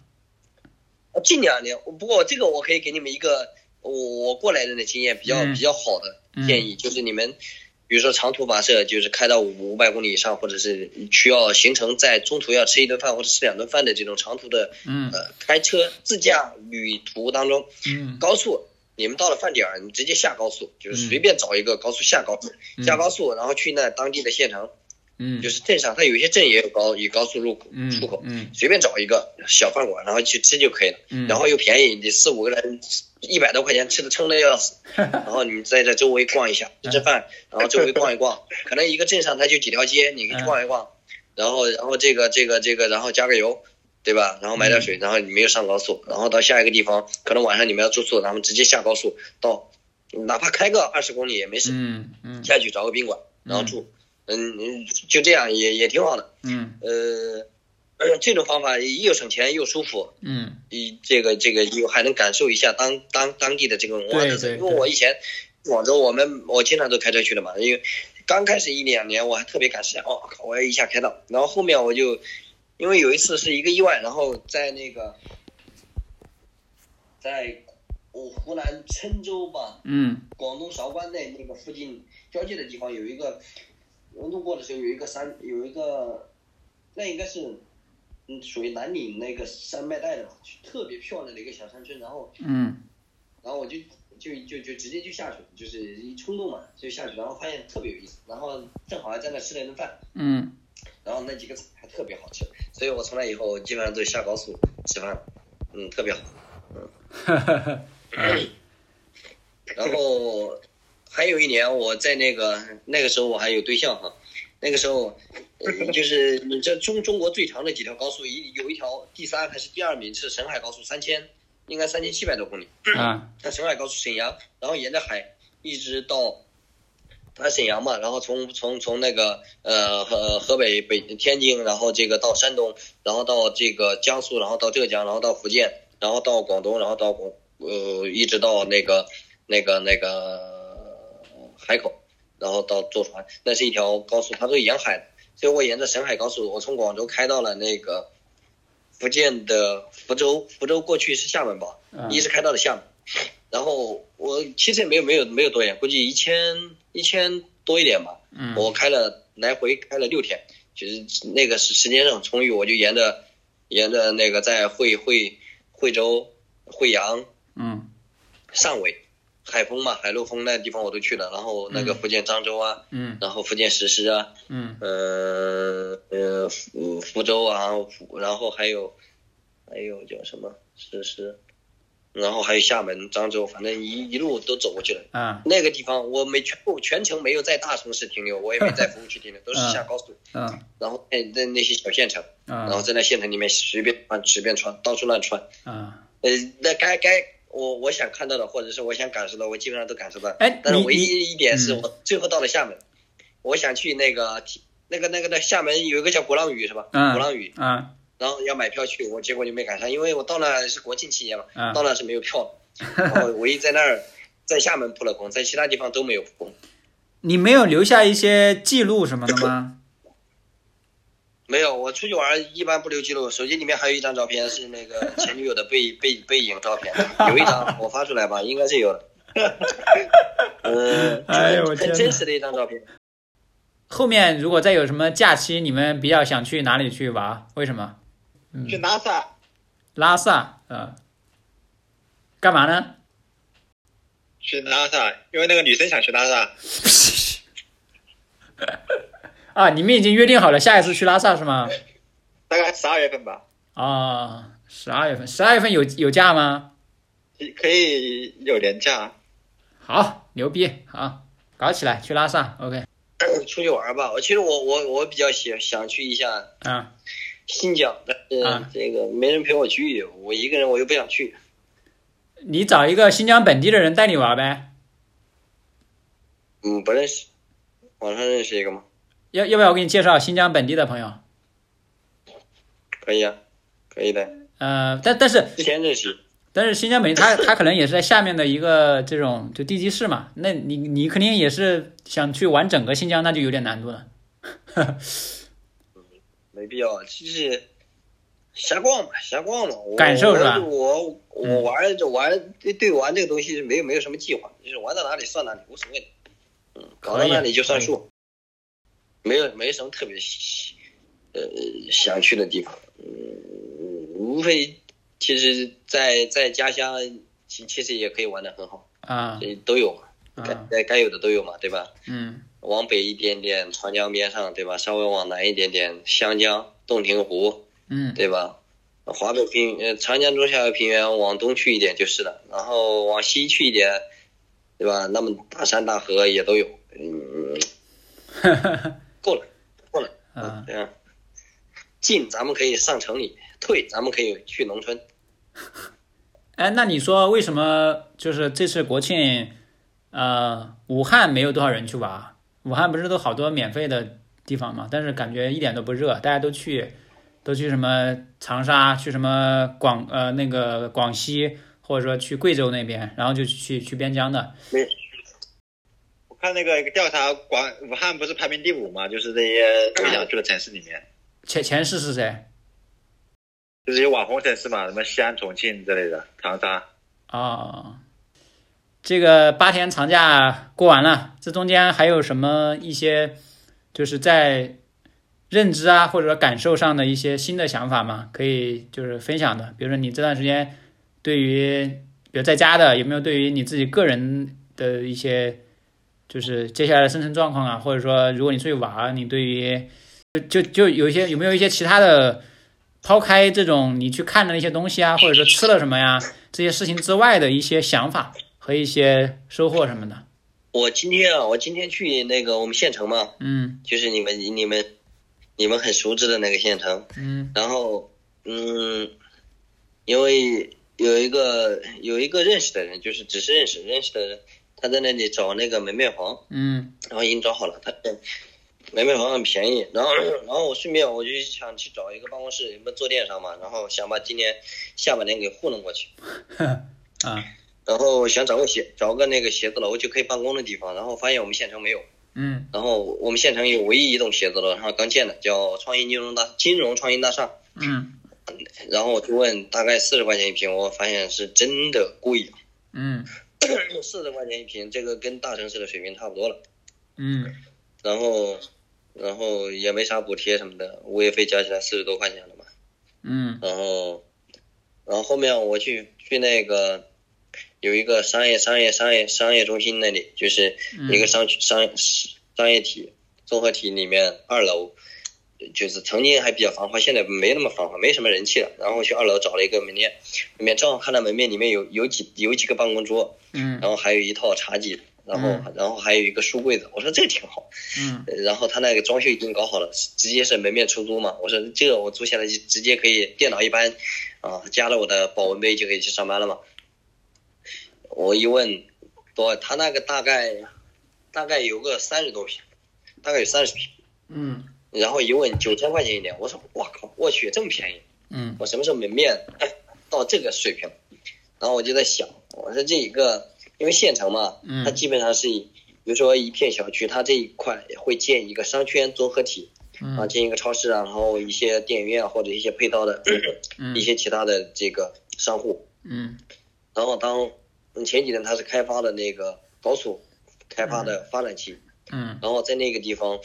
近两年，不过这个我可以给你们一个我我过来人的经验比较比较好的建议，就是你们。比如说长途跋涉，就是开到五五百公里以上，或者是需要行程在中途要吃一顿饭或者吃两顿饭的这种长途的，嗯，呃，开车自驾旅途当中，嗯，高速，你们到了饭点儿，你直接下高速，就是随便找一个高速下高速，下高速，然后去那当地的县城。嗯，就是镇上，它有些镇也有高有高速入口出口，嗯，随便找一个小饭馆，然后去吃就可以了，嗯，然后又便宜，你四五个人一百多块钱吃的撑的要死，然后你们在这周围逛一下吃吃饭，然后周围逛一逛，可能一个镇上它就几条街，你可以逛一逛，然后然后这个这个这个，然后加个油，对吧？然后买点水，然后你没有上高速，然后到下一个地方，可能晚上你们要住宿，咱们直接下高速到，哪怕开个二十公里也没事，嗯嗯，下去找个宾馆，然后住。嗯嗯，就这样也也挺好的。嗯，呃，这种方法又省钱又舒服。嗯，一这个这个又还能感受一下当当当地的这个文化特色。因为我以前广州，我们我经常都开车去的嘛。因为刚开始一两年我还特别赶时间，哦，我要一下开到。然后后面我就因为有一次是一个意外，然后在那个在我湖南郴州吧，嗯，广东韶关那那个附近交界的地方有一个。我路过的时候有一个山，有一个，那应该是，嗯，属于南岭那个山脉带的，特别漂亮的一个小山村。然后，嗯，然后我就就就就直接就下去，就是一冲动嘛，就下去，然后发现特别有意思。然后正好还在那吃了一顿饭，嗯，然后那几个菜还特别好吃，所以我从那以后基本上都下高速吃饭，嗯，特别好，嗯，然后。还有一年，我在那个那个时候我还有对象哈，那个时候，就是你这中中国最长的几条高速，一有一条第三还是第二名是沈海高速，三千应该三千七百多公里。啊。它沈海高速沈阳，然后沿着海一直到，它沈阳嘛，然后从从从那个呃河河北北天津，然后这个到山东，然后到这个江苏，然后到浙江，然后到福建，然后到广东，然后到广呃一直到那个那个那个。海口，然后到坐船，那是一条高速，它都沿海的，所以我沿着沈海高速，我从广州开到了那个福建的福州，福州过去是厦门吧，一直开到了厦门，然后我其实也没有没有没有多远，估计一千一千多一点吧。嗯。我开了来回开了六天，就是那个时时间上充裕，我就沿着沿着那个在惠惠惠州、惠阳、嗯。汕尾、海丰嘛、海陆丰那地方我都去了，然后那个嗯福建漳州啊，嗯。然后福建石狮啊，嗯。呃呃福福州啊，福然后还有还有叫什么石狮，然后还有厦门、漳州，反正一一路都走过去了。嗯那个地方我没全部全程没有在大城市停留，我也没在服务区停留，都是下高速，嗯然后在在那些小县城，然后嗯在那县城里面随便穿随便穿，到处乱穿。嗯，呃，那该该我我想看到的，或者是我想感受的，我基本上都感受到。哎但是唯一一点是嗯我最后到了厦门，我想去那个那个那个那厦门有一个叫鼓浪屿是吧？嗯鼓浪屿，啊然后要买票去，我结果就没赶上，因为我到那是国庆期间嘛，啊到那是没有票的，然后唯一在那儿在厦门扑了空，在其他地方都没有扑空。你没有留下一些记录什么的吗？没有，我出去玩一般不留记录，手机里面还有一张照片是那个前女友的背 背背影照片，有一张我发出来吧，应该是有的。嗯，很真实的一张照片。后面如果再有什么假期，你们比较想去哪里去玩？为什么？去拉萨，拉萨，呃，干嘛呢？去拉萨，因为那个女生想去拉萨，啊，你们已经约定好了下一次去拉萨是吗？大概十二月份吧，啊，十二月份，十二月份有有假吗？可以有年假。好，牛逼，好，搞起来，去拉萨，OK，出去玩吧，我其实我我我比较想想去一下啊，新疆，但是啊这个没人陪我去，我一个人我又不想去。你找一个新疆本地的人带你玩呗，嗯，不认识，网上认识一个吗？要要不要我给你介绍新疆本地的朋友？可以啊，可以的。呃，但但是之前认识，但是新疆本地他他可能也是在下面的一个这种就地级市嘛，那你你肯定也是想去玩整个新疆，那就有点难度了。没必要，就是瞎逛嘛，瞎逛嘛。我感受是吧我我我玩就玩，对对玩这个东西没有没有什么计划，就是玩到哪里算哪里，无所谓的。嗯，搞到那里就算数，没有没什么特别呃想去的地方。嗯，无非其实在在家乡，其其实也可以玩的很好，啊这都有嘛，该啊该该有的都有嘛，对吧？嗯往北一点点，长江边上，对吧？稍微往南一点点，湘江、洞庭湖，嗯对吧？华北平呃长江中下游平原往东去一点就是了，然后往西去一点，对吧？那么大山大河也都有，嗯，够了，够了，啊这样进咱们可以上城里，退咱们可以去农村。哎，那你说为什么就是这次国庆，呃，武汉没有多少人去玩？武汉不是都好多免费的地方嘛？但是感觉一点都不热，大家都去，都去什么长沙，去什么广呃那个广西，或者说去贵州那边，然后就去去边疆的。我看那个一个调查，广武汉不是排名第五嘛？就是这些最想去的城市里面，前前世是谁？就是有网红城市嘛，什么西安、重庆之类的，长沙。哦，这个八天长假过完了，这中间还有什么一些就是在认知啊或者说感受上的一些新的想法吗？可以就是分享的，比如说你这段时间对于比如在家的有没有对于你自己个人的一些就是接下来的生存状况啊，或者说如果你出去玩，你对于就就就有一些有没有一些其他的？抛开这种你去看的那些东西啊，或者说吃了什么呀，这些事情之外的一些想法和一些收获什么的。我今天啊，我今天去那个我们县城嘛，嗯。就是你们你们你们很熟知的那个县城，嗯。然后嗯，因为有一个有一个认识的人，就是只是认识认识的人，他在那里找那个门面房，嗯。然后已经找好了，他门面房很便宜，然后然后我顺便我就想去找一个办公室，有没有坐垫上嘛，然后想把今年下半年给糊弄过去，啊然后想找个写找个那个写字楼就可以办公的地方，然后发现我们县城没有。嗯然后我们县城有唯一一栋写字楼，然后刚建的，叫创意金融大金融创新大厦。嗯然后我就问，大概四十块钱一平，我发现是真的贵啊，嗯四十块钱一平，这个跟大城市的水平差不多了。嗯然后，然后也没啥补贴什么的，物业费加起来四十多块钱了嘛。嗯然后，然后后面我去去那个有一个商业商业商业商业中心那里，就是一个商区商商业体综合体里面二楼，就是曾经还比较繁华，现在没那么繁华，没什么人气了。然后去二楼找了一个门面，里面正好看到门面里面有有几有几个办公桌，嗯然后还有一套茶几，然后、嗯然后还有一个书柜子。我说这个挺好，嗯呃然后他那个装修已经搞好了，直接是门面出租嘛。我说这个我租下来就直接可以电脑一搬，啊，加了我的保温杯就可以去上班了嘛。我一问，多他那个大概大概有个三十多平，大概有三十平。嗯。然后一问九千块钱一年，我说我靠，我去这么便宜，嗯。我什么时候门面哎到这个水平？然后我就在想，我说这一个因为县城嘛，嗯。它基本上是以比如说一片小区，它这一块会建一个商圈综合体啊，嗯建一个超市啊，然后一些电影院啊或者一些配套的一些其他的这个商户。嗯。然后当嗯前几年他是开发的那个高速开发的发展期，嗯然后在那个地方，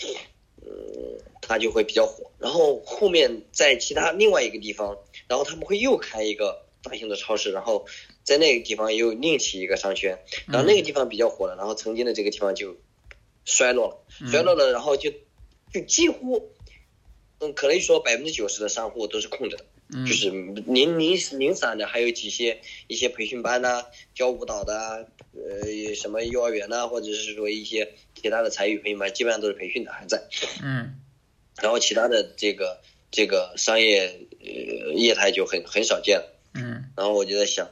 嗯，它就会比较火。然后后面在其他另外一个地方，然后他们会又开一个大型的超市，然后在那个地方又另起一个商圈，然后那个地方比较火了，然后曾经的这个地方就衰落了，衰落了，然后就就几乎，嗯，可能说百分之九十的商户都是空着的。嗯就是零零零散的，还有几些一些培训班呐、教舞蹈的啊，呃，什么幼儿园呐、或者是说一些其他的才艺培训班，基本上都是培训的还在。嗯 然后其他的这个这个商业呃业态就很很少见了。嗯然后我就在想，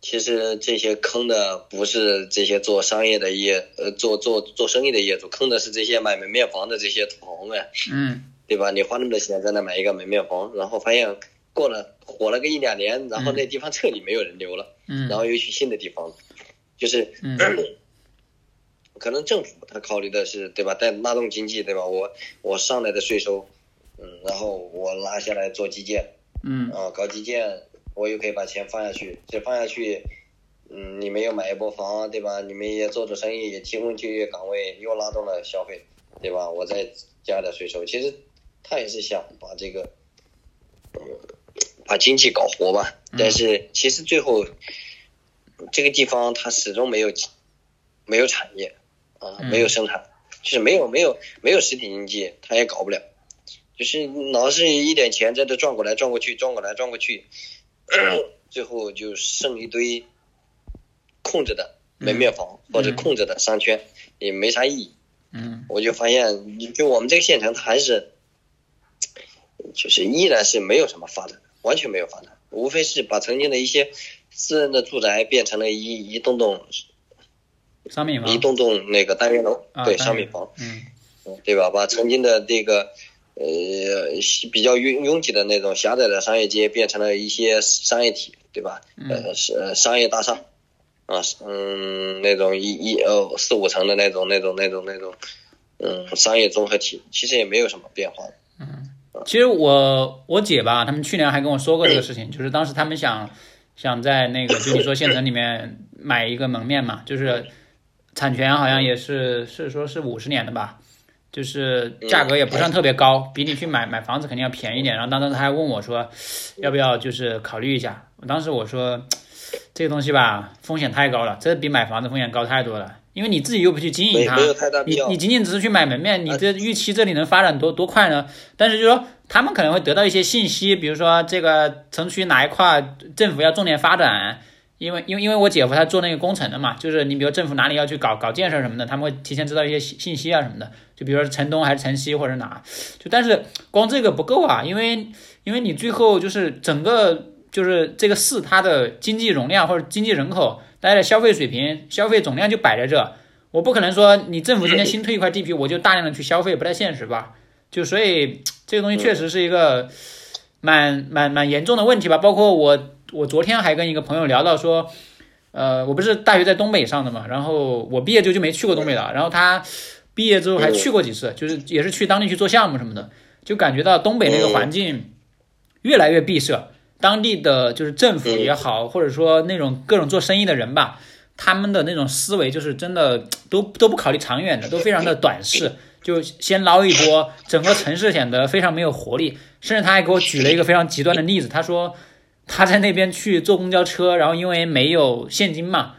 其实这些坑的不是这些做商业的业呃做做做生意的业主，坑的是这些买门面房的这些土豪们。嗯对吧？你花那么多钱在那买一个门面房，然后发现过了火了个一两年，然后那地方彻底没有人流了，嗯然后又去新的地方，就是、嗯 可能政府他考虑的是对吧？带拉动经济对吧？我我上来的税收，嗯，然后我拉下来做基建嗯啊，搞基建，我又可以把钱放下去，这放下去。嗯，你们又买一波房，对吧？你们也做做生意，也提供就业岗位，又拉动了消费，对吧？我再加点税收，其实他也是想把这个，嗯，把经济搞活吧。但是其实最后，这个地方它始终没有没有产业啊，嗯没有生产，就是没有没有没有实体经济，它也搞不了。就是老是一点钱在这转过来转过去，转过来转过去，最后就剩一堆空着的门面房、或者空着的商圈，也没啥意义。嗯我就发现，就我们这个县城，它还是，就是依然是没有什么发展，完全没有发展，无非是把曾经的一些私人的住宅变成了一一栋栋商品房一栋栋那个单元楼，对商品房，嗯对吧？把曾经的这个呃比较拥拥挤的那种狭窄的商业街变成了一些商业体，对吧？呃，是呃商业大厦，啊，嗯，那种一一哦四五层的那种那种那种那种，嗯，商业综合体，其实也没有什么变化。其实我我姐吧，他们去年还跟我说过这个事情，就是当时他们想想在那个就你说县城里面买一个门面嘛，就是产权好像也是是说是五十年的吧，就是价格也不算特别高，比你去买买房子肯定要便宜点。然后当时他还问我说，要不要就是考虑一下？我当时我说这个东西吧，风险太高了，这比买房子风险高太多了，因为你自己又不去经营它。你你仅仅只是去买门面，你这预期这里能发展多多快呢？但是就说他们可能会得到一些信息，比如说这个城区哪一块政府要重点发展，因为因为因为我姐夫他做那个工程的嘛，就是你比如政府哪里要去搞搞建设什么的，他们会提前知道一些信信息啊什么的，就比如说城东还是城西或者哪，就但是光这个不够啊，因为因为你最后就是整个就是这个市它的经济容量或者经济人口，大家的消费水平、消费总量就摆在这。我不可能说你政府今天新推一块地皮，我就大量的去消费，不太现实吧？就所以这个东西确实是一个蛮蛮蛮严重的问题吧。包括我我昨天还跟一个朋友聊到说，呃，我不是大学在东北上的嘛，然后我毕业之后就没去过东北了，然后他毕业之后还去过几次，就是也是去当地去做项目什么的，就感觉到东北那个环境越来越闭塞。当地的就是政府也好，或者说那种各种做生意的人吧，他们的那种思维就是真的 都都不考虑长远的，都非常的短视，就先捞一波，整个城市显得非常没有活力。甚至他还给我举了一个非常极端的例子，他说他在那边去坐公交车，然后因为没有现金嘛，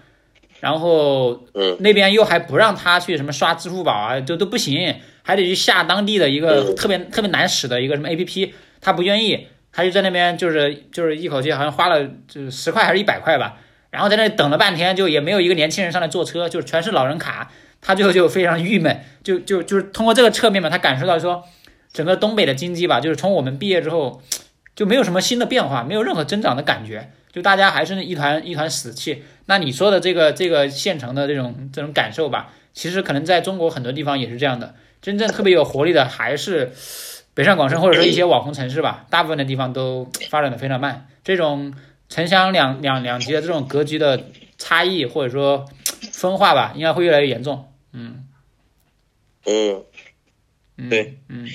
然后嗯。那边又还不让他去什么刷支付宝啊，都都不行，还得去下当地的一个嗯。特别特别难使的一个什么 A P P，他不愿意，他就在那边就是就是一口气好像花了就是十块还是一百块吧，然后在那里等了半天，就也没有一个年轻人上来坐车，就全是老人卡，他最后就非常郁闷，就就就是通过这个侧面嘛，他感受到说整个东北的经济吧，就是从我们毕业之后就没有什么新的变化，没有任何增长的感觉，就大家还是一团一团死气。那你说的这个这个县城的这种这种感受吧，其实可能在中国很多地方也是这样的。真正特别有活力的还是北上广深或者说一些网红城市吧，大部分的地方都发展的非常慢。这种城乡两两两极的这种格局的差异或者说分化吧，应该会越来越严重。嗯。嗯，嗯，对，嗯。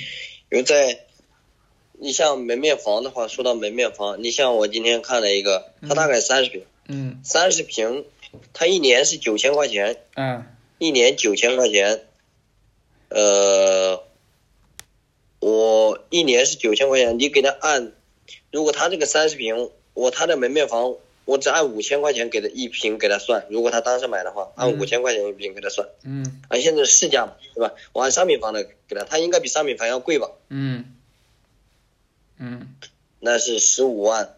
因为在你像门面房的话，说到门面房，你像我今天看了一个，它大概三十平，嗯。三十平，它一年是九千块钱，嗯。一年九千块钱，呃，我一年是九千块钱，你给他按，如果他这个三十平，我他的门面房，我只按五千块钱给他一平给他算，如果他当时买的话，按嗯五千块钱一平给他算，嗯按，现在是市价嘛，对吧？我按商品房的给他，他应该比商品房要贵吧？嗯嗯那是十五万，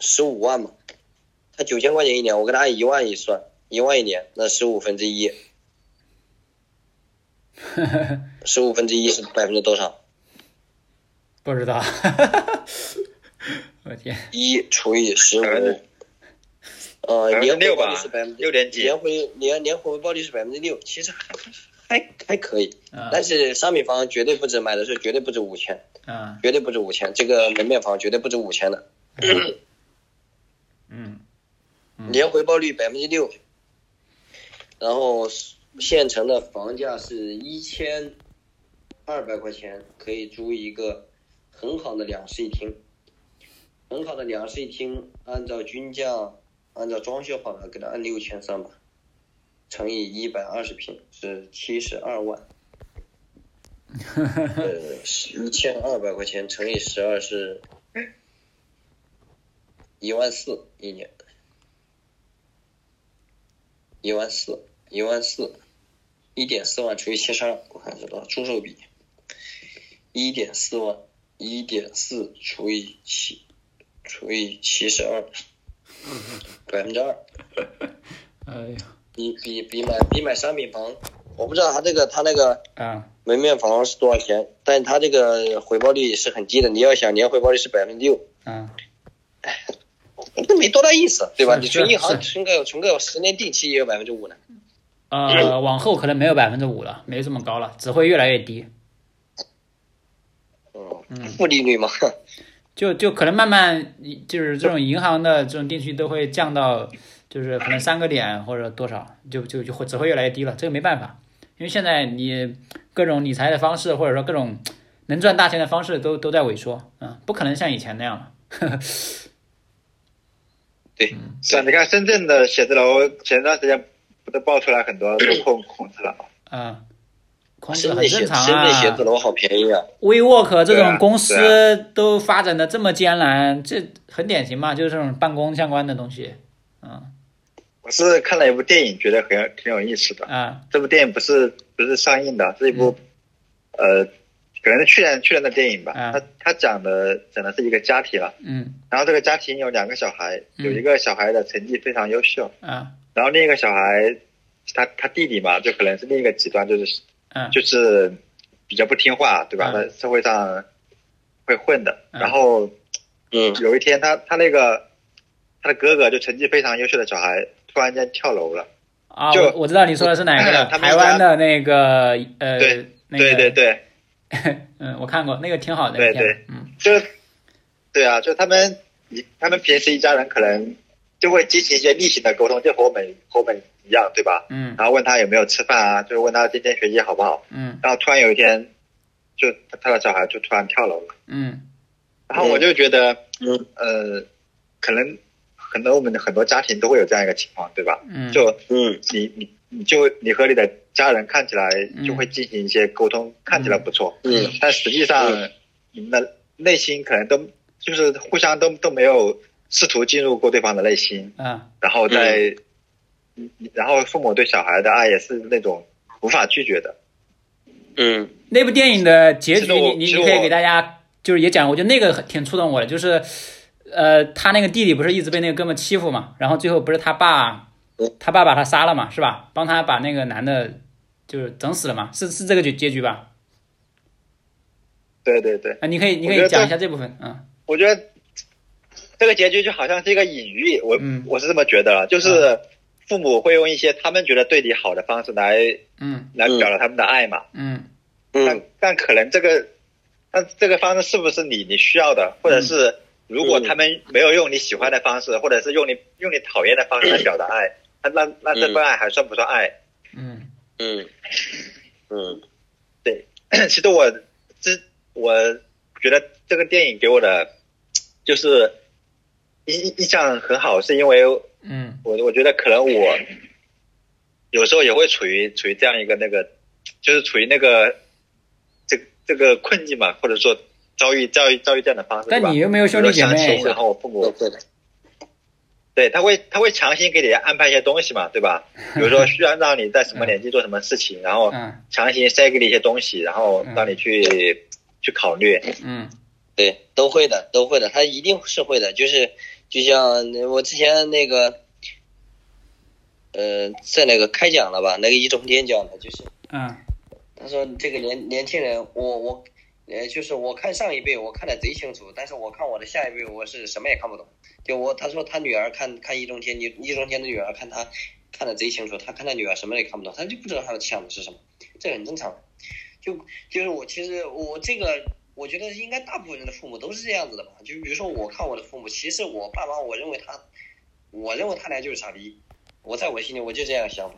十五万嘛，他九千块钱一年，我给他按一万一算，一万一年，那十五分之一，十五分之一是百分之多少？不知道。我天，一除以十五，呃，年回六吧报率是百分，之六点几，年回年年回报率是百分之六，其实还还还可以，啊。但是商品房绝对不止，买的时候绝对不止五千，啊绝对不止五千，这个门面房绝对不止五千的，嗯。年回报率百分之六，然后县城的房价是一千二百块钱可以租一个很好的两室一厅，很好的两室一厅，按照均价，按照装修好了给他按六千三吧，乘以一百二十平是七十二万，呃，一千二百块钱乘以十二是一万四一年。一万四，一万四，一点四万除以七十二，我看是多少？出售比，一点四万，一点四除以七，除以七十二，百分之二，哎呀比比比买比买商品房，我不知道他这个他那个啊门面房是多少钱，但他这个回报率是很低的。你要想年回报率是百分之六，啊 那没多大意思，对吧？你存银行存个存个十年定期也有百分之五呢。呃，往后可能没有百分之五了，没这么高了，只会越来越低。嗯，负利率嘛。就就可能慢慢就是这种银行的这种定期都会降到，就是可能三个点或者多少，就就就会只会越来越低了。这个没办法，因为现在你各种理财的方式或者说各种能赚大钱的方式都都在萎缩，嗯，不可能像以前那样了。对，是啊，你看深圳的写字楼前段时间不都爆出来很多都空空置了吗？啊，空置很正常深圳写字啊。楼好便宜啊。WeWork 这种公司都发展的这么艰难，这很典型嘛，就是这种办公相关的东西。嗯我是看了一部电影，觉得很挺有意思的。啊这部电影不是不是上映的，是一部、呃，可能是去年去年的电影吧。啊他他讲的讲的是一个家庭了，嗯然后这个家庭有两个小孩，嗯有一个小孩的成绩非常优秀，啊然后另一个小孩他他弟弟嘛，就可能是另一个极端，就是啊就是比较不听话，对吧？嗯在社会上会混的。嗯然后嗯，有一天他他那个他的哥哥就成绩非常优秀的小孩，突然间跳楼了。啊！就我我知道你说的是哪个了，他台湾的那个呃，对那个对对对，嗯，我看过那个挺好的，对对嗯就对啊，就他们一他们平时一家人可能就会进行一些例行的沟通，就和我们和我们一样，对吧？嗯。然后问他有没有吃饭啊，就是问他今天学习好不好。嗯。然后突然有一天，就他他的小孩就突然跳楼了。嗯。然后我就觉得，嗯。呃，可能可能我们的很多家庭都会有这样一个情况，对吧？嗯，就嗯。你你你就你和你的家人看起来嗯就会进行一些沟通，看起来不错，嗯。但实际上你们的内心可能都就是互相都都没有试图进入过对方的内心，嗯，然后在，嗯然后父母对小孩的爱也是那种无法拒绝的。嗯那部电影的结局，你你你可以给大家就是也讲，我觉得那个挺触动我的，就是，呃，他那个弟弟不是一直被那个哥们欺负嘛，然后最后不是他爸嗯，他爸把他杀了嘛，是吧？帮他把那个男的，就是整死了嘛，是是这个结结局吧？对对对，啊，你可以你可以讲一下这部分，嗯我觉得这个结局就好像是一个隐喻，我、嗯。我是这么觉得了，就是父母会用一些他们觉得对你好的方式来嗯。来表达他们的爱嘛，嗯。但嗯。但可能这个，但这个方式是不是你你需要的，或者是如果嗯。他们没有用你喜欢的方式，或者是用你用你讨厌的方式来表达爱，那那那这份爱还算不算爱？嗯。嗯。嗯。对其实我这我觉得这个电影给我的就是印印象很好，是因为嗯我我觉得可能我有时候也会处于处于这样一个那个，就是处于那个这这个困境嘛，或者说遭遇遭遇遭遇这样的方式。对吧但你又没有兄弟姐妹然后我父母对的。对他会他会强行给你安排一些东西嘛，对吧？比如说需要让你在什么年纪做什么事情，然后嗯强行塞给你一些东西，然后让你去去考虑。嗯对，都会的，都会的，他一定是会的。就是就像我之前那个，呃，在那个开讲了吧，那个易中天讲的，就是嗯他说这个年年轻人，我我，呃，就是我看上一辈我看的贼清楚，但是我看我的下一辈我是什么也看不懂。就我他说他女儿看看易中天，易易中天的女儿看他看的贼清楚，他看他女儿什么也看不懂，他就不知道他想的是什么，这很正常。就就是我其实我这个我觉得应该大部分人的父母都是这样子的吧。就比如说我看我的父母，其实我爸妈我认为他，我认为他俩就是傻逼，我在我心里我就这样想。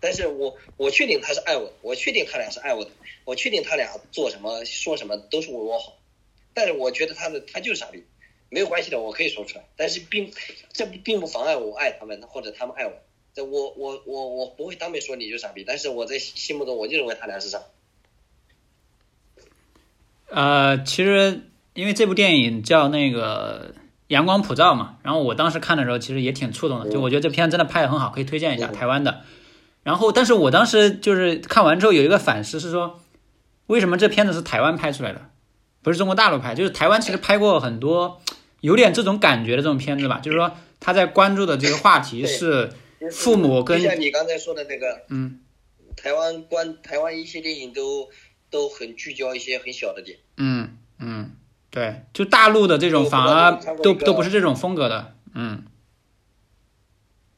但是我我确定他是爱我的，我确定他俩是爱我的，我确定他俩做什么说什么都是为我好。但是我觉得他的他就是傻逼，没有关系的，我可以说出来。但是并这并不妨碍我爱他们或者他们爱我。这我我我我不会当面说你就傻逼，但是我在心目中我就认为他俩是傻。呃，其实因为这部电影叫那个《阳光普照》嘛，然后我当时看的时候其实也挺触动的，就我觉得这片真的拍的很好，可以推荐一下嗯台湾的。然后，但是我当时就是看完之后有一个反思是说，为什么这片子是台湾拍出来的，不是中国大陆拍？就是台湾其实拍过很多有点这种感觉的这种片子吧，就是说他在关注的这个话题是父母跟像你刚才说的那个，嗯台湾关台湾一些电影都都很聚焦一些很小的点。嗯嗯，对，就大陆的这种反而都都不是这种风格的，嗯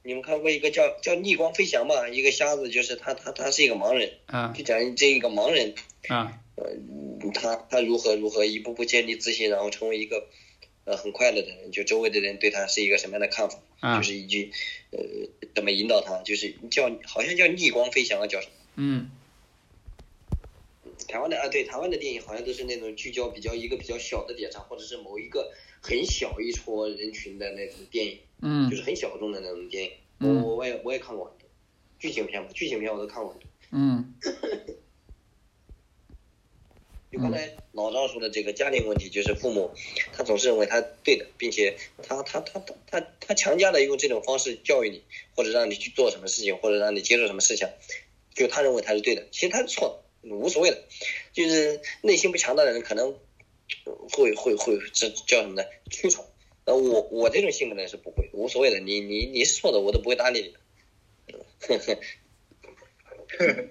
你们看过一个叫叫逆光飞翔吧？一个瞎子，就是他他他是一个盲人，啊就讲这一个盲人，啊嗯他他如何如何一步步建立自信，然后成为一个呃很快乐的人，就周围的人对他是一个什么样的看法，啊就是一句呃怎么引导他，就是叫好像叫逆光飞翔啊，叫什么？嗯台湾的啊，对，台湾的电影好像都是那种聚焦比较一个比较小的点上，或者是某一个很小一撮人群的那种电影，嗯就是很小众的那种电影。嗯我我也我也看过很多剧情片嘛，剧情片我都看过很多。嗯 就刚才老张说的这个家庭问题，就是父母他总是认为他对的，并且他他他他他他强加的用这种方式教育你，或者让你去做什么事情，或者让你接受什么事情，就他认为他是对的，其实他是错的，无所谓的。就是内心不强大的人可能会会会这叫什么呢？屈从。呃，我我这种性格的人是不会，无所谓的。你你你是错的，我都不会搭理你的。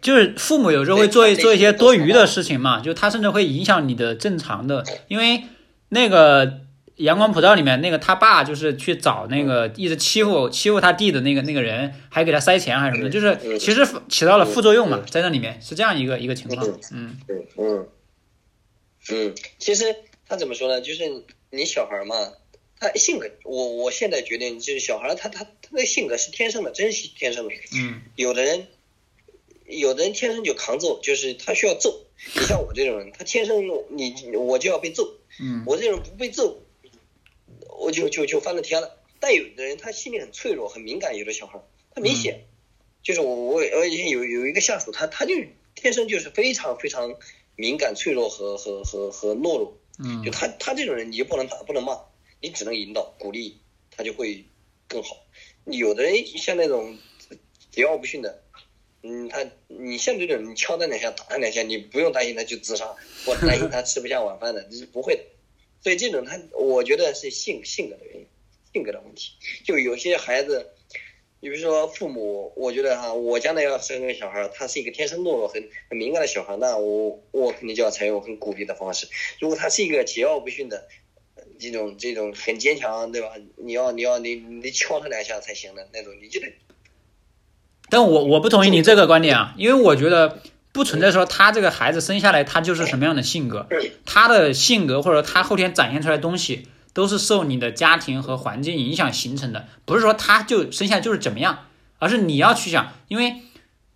就是父母有时候会做一做一些多余的事情嘛，就他甚至会影响你的正常的，因为那个《阳光普照》里面那个他爸就是去找那个一直欺负欺负他弟的那个那个人，还给他塞钱还是什么的，就是其实起到了副作用嘛，在那里面是这样一个一个情况，嗯。嗯。嗯。嗯，其实他怎么说呢？就是你小孩嘛，他性格，我我现在决定就是小孩他他他的性格是天生的，真是天生的。嗯。有的人，有的人天生就扛揍，就是他需要揍。你像我这种人，他天生你我就要被揍，嗯。我这种不被揍，我就就就翻了天了。但有的人他心里很脆弱、很敏感，有的小孩他明显、就是我我我以前有有一个下属，他他就天生就是非常非常敏感、脆弱和和和和懦弱。嗯就他他这种人，你就不能打，不能骂，你只能引导、鼓励，他就会更好。有的人像那种桀骜不驯的，嗯，他你像这种你敲他两下、打他两下，你不用担心他去自杀，或者担心他吃不下晚饭的，这是不会的。所以这种他，我觉得是性性格的原因，性格的问题。就有些孩子，你比如说父母，我觉得哈，我将来要生个小孩，他是一个天生懦弱、很很敏感的小孩，那我我肯定就要采用很鼓励的方式。如果他是一个桀骜不驯的，这种这种很坚强，对吧？你要你要你你敲他两下才行的那种，你就得但我我不同意你这个观点啊，因为我觉得不存在说他这个孩子生下来他就是什么样的性格，他的性格或者他后天展现出来的东西都是受你的家庭和环境影响形成的，不是说他就生下来就是怎么样，而是你要去想，因为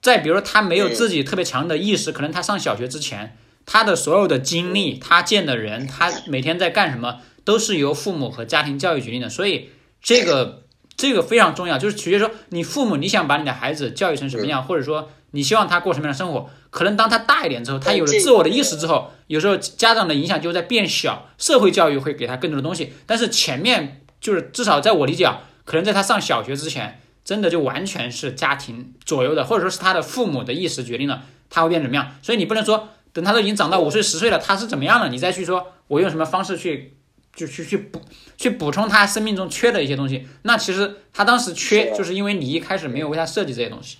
在比如说他没有自己特别强的意识，可能他上小学之前，他的所有的经历，他见的人，他每天在干什么，都是由父母和家庭教育决定的，所以这个这个非常重要，就是取决于说你父母你想把你的孩子教育成什么样，或者说你希望他过什么样的生活。可能当他大一点之后，他有了自我的意识之后，有时候家长的影响就在变小，社会教育会给他更多的东西。但是前面就是至少在我理解啊，可能在他上小学之前，真的就完全是家庭左右的，或者说是他的父母的意识决定了他会变怎么样。所以你不能说等他都已经长到五岁十岁了，他是怎么样了，你再去说我用什么方式去就去去补去补充他生命中缺的一些东西。那其实他当时缺，就是因为你一开始没有为他设计这些东西。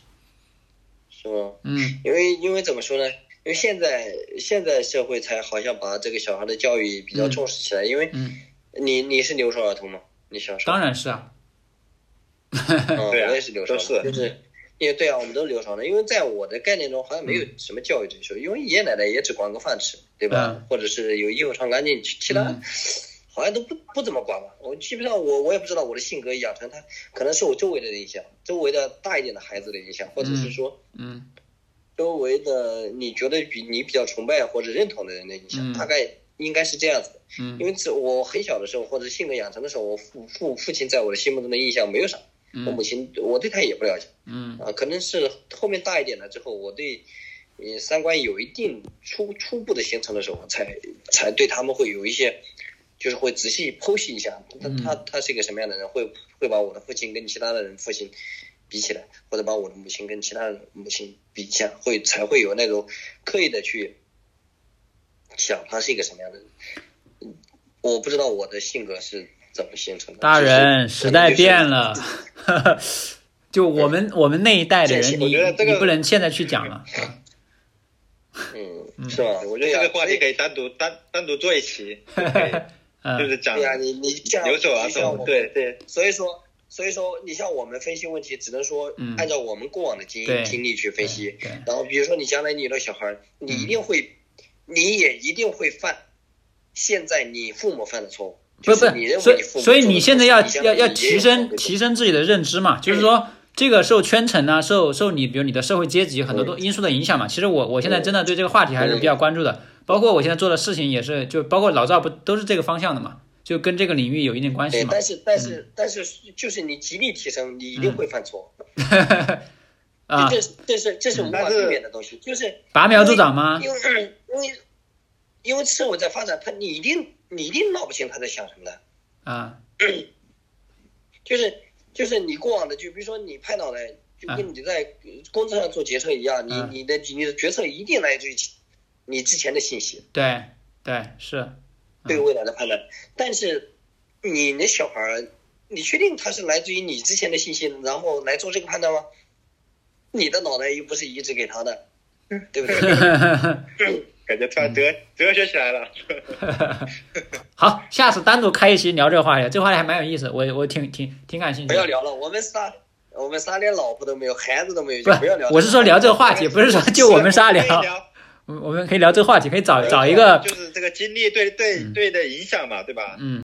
是吗？嗯因为因为怎么说呢？因为现在现在社会才好像把这个小孩的教育比较重视起来。因为嗯，你你是留守儿童吗？你小时候？当然是啊。嗯，对啊我也是留守儿童，都是就是因为对啊，我们都是留守儿童。因为在我的概念中，好像没有嗯什么教育这一说，因为爷爷奶奶也只管个饭吃，对吧？嗯或者是有衣服穿干净，其其他。嗯好像都不不怎么管吧，我基本上我我也不知道我的性格养成，他可能是我周围的人影响，周围的大一点的孩子的影响，或者是说嗯周围的你觉得比你比较崇拜或者认同的人的影响，嗯大概应该是这样子的。嗯因为这我很小的时候或者性格养成的时候，我父父父亲在我的心目中的印象没有啥，我母嗯亲我对他也不了解嗯啊，可能是后面大一点了之后，我对你三观有一定初初步的形成的时候，才才对他们会有一些。就是会仔细剖析一下，他嗯他他是一个什么样的人，会会把我的父亲跟其他的人父亲比起来，或者把我的母亲跟其他的母亲比一下，会才会有那种刻意的去想他是一个什么样的人。嗯我不知道我的性格是怎么形成的。大人，就是时代变了，就我们我们那一代的人，我你觉得这个你不能现在去讲了。嗯，是吧？我觉得这个话题可以单独单单独做一期，嗯是讲对呀、你你像留守儿童，你像我对对，所以说，所以说，你像我们分析问题，只能说嗯按照我们过往的经对经历去分析。对，然后比如说你将来你有了小孩，你一定会，嗯你也一定会犯现在你父母犯的错误。不就是你认不，所以为你父母所以你现在要要要提升提升自己的认知嘛，就是说这个受圈层啊，受受你比如你的社会阶级很多都因素的影响嘛。其实我我现在真的对这个话题还是比较关注的，包括我现在做的事情也是，就包括老赵不都是这个方向的嘛，就跟这个领域有一定关系对，嘛。但是但是但是就是你极力提升，你一定会犯错。啊，这这是这是无法避免的东西，就是拔苗助长吗？因为因为因为社会在发展，他你一定你一定闹不清他在想什么的。啊，就是就是你过往的，就比如说你拍脑袋，就跟你在工作上做决策一样，你嗯你的你的决策一定来自于你之前的信息对对是，对未来的判断。但是你的小孩儿，你确定他是来自于你之前的信息，然后来做这个判断吗？你的脑袋又不是移植给他的，对不对？感觉突然哲哲学起来了。好，下次单独开一期聊这个话题，这个话题还蛮有意思，我我挺挺挺感兴趣。不要聊了，我们仨我们仨连老婆都没有，孩子都没有，不就不要聊。我是说聊这个话题，不是说就我们仨聊我们可以聊这个话题，可以找找一个就是这个经历对对对的影响嘛，对吧？嗯。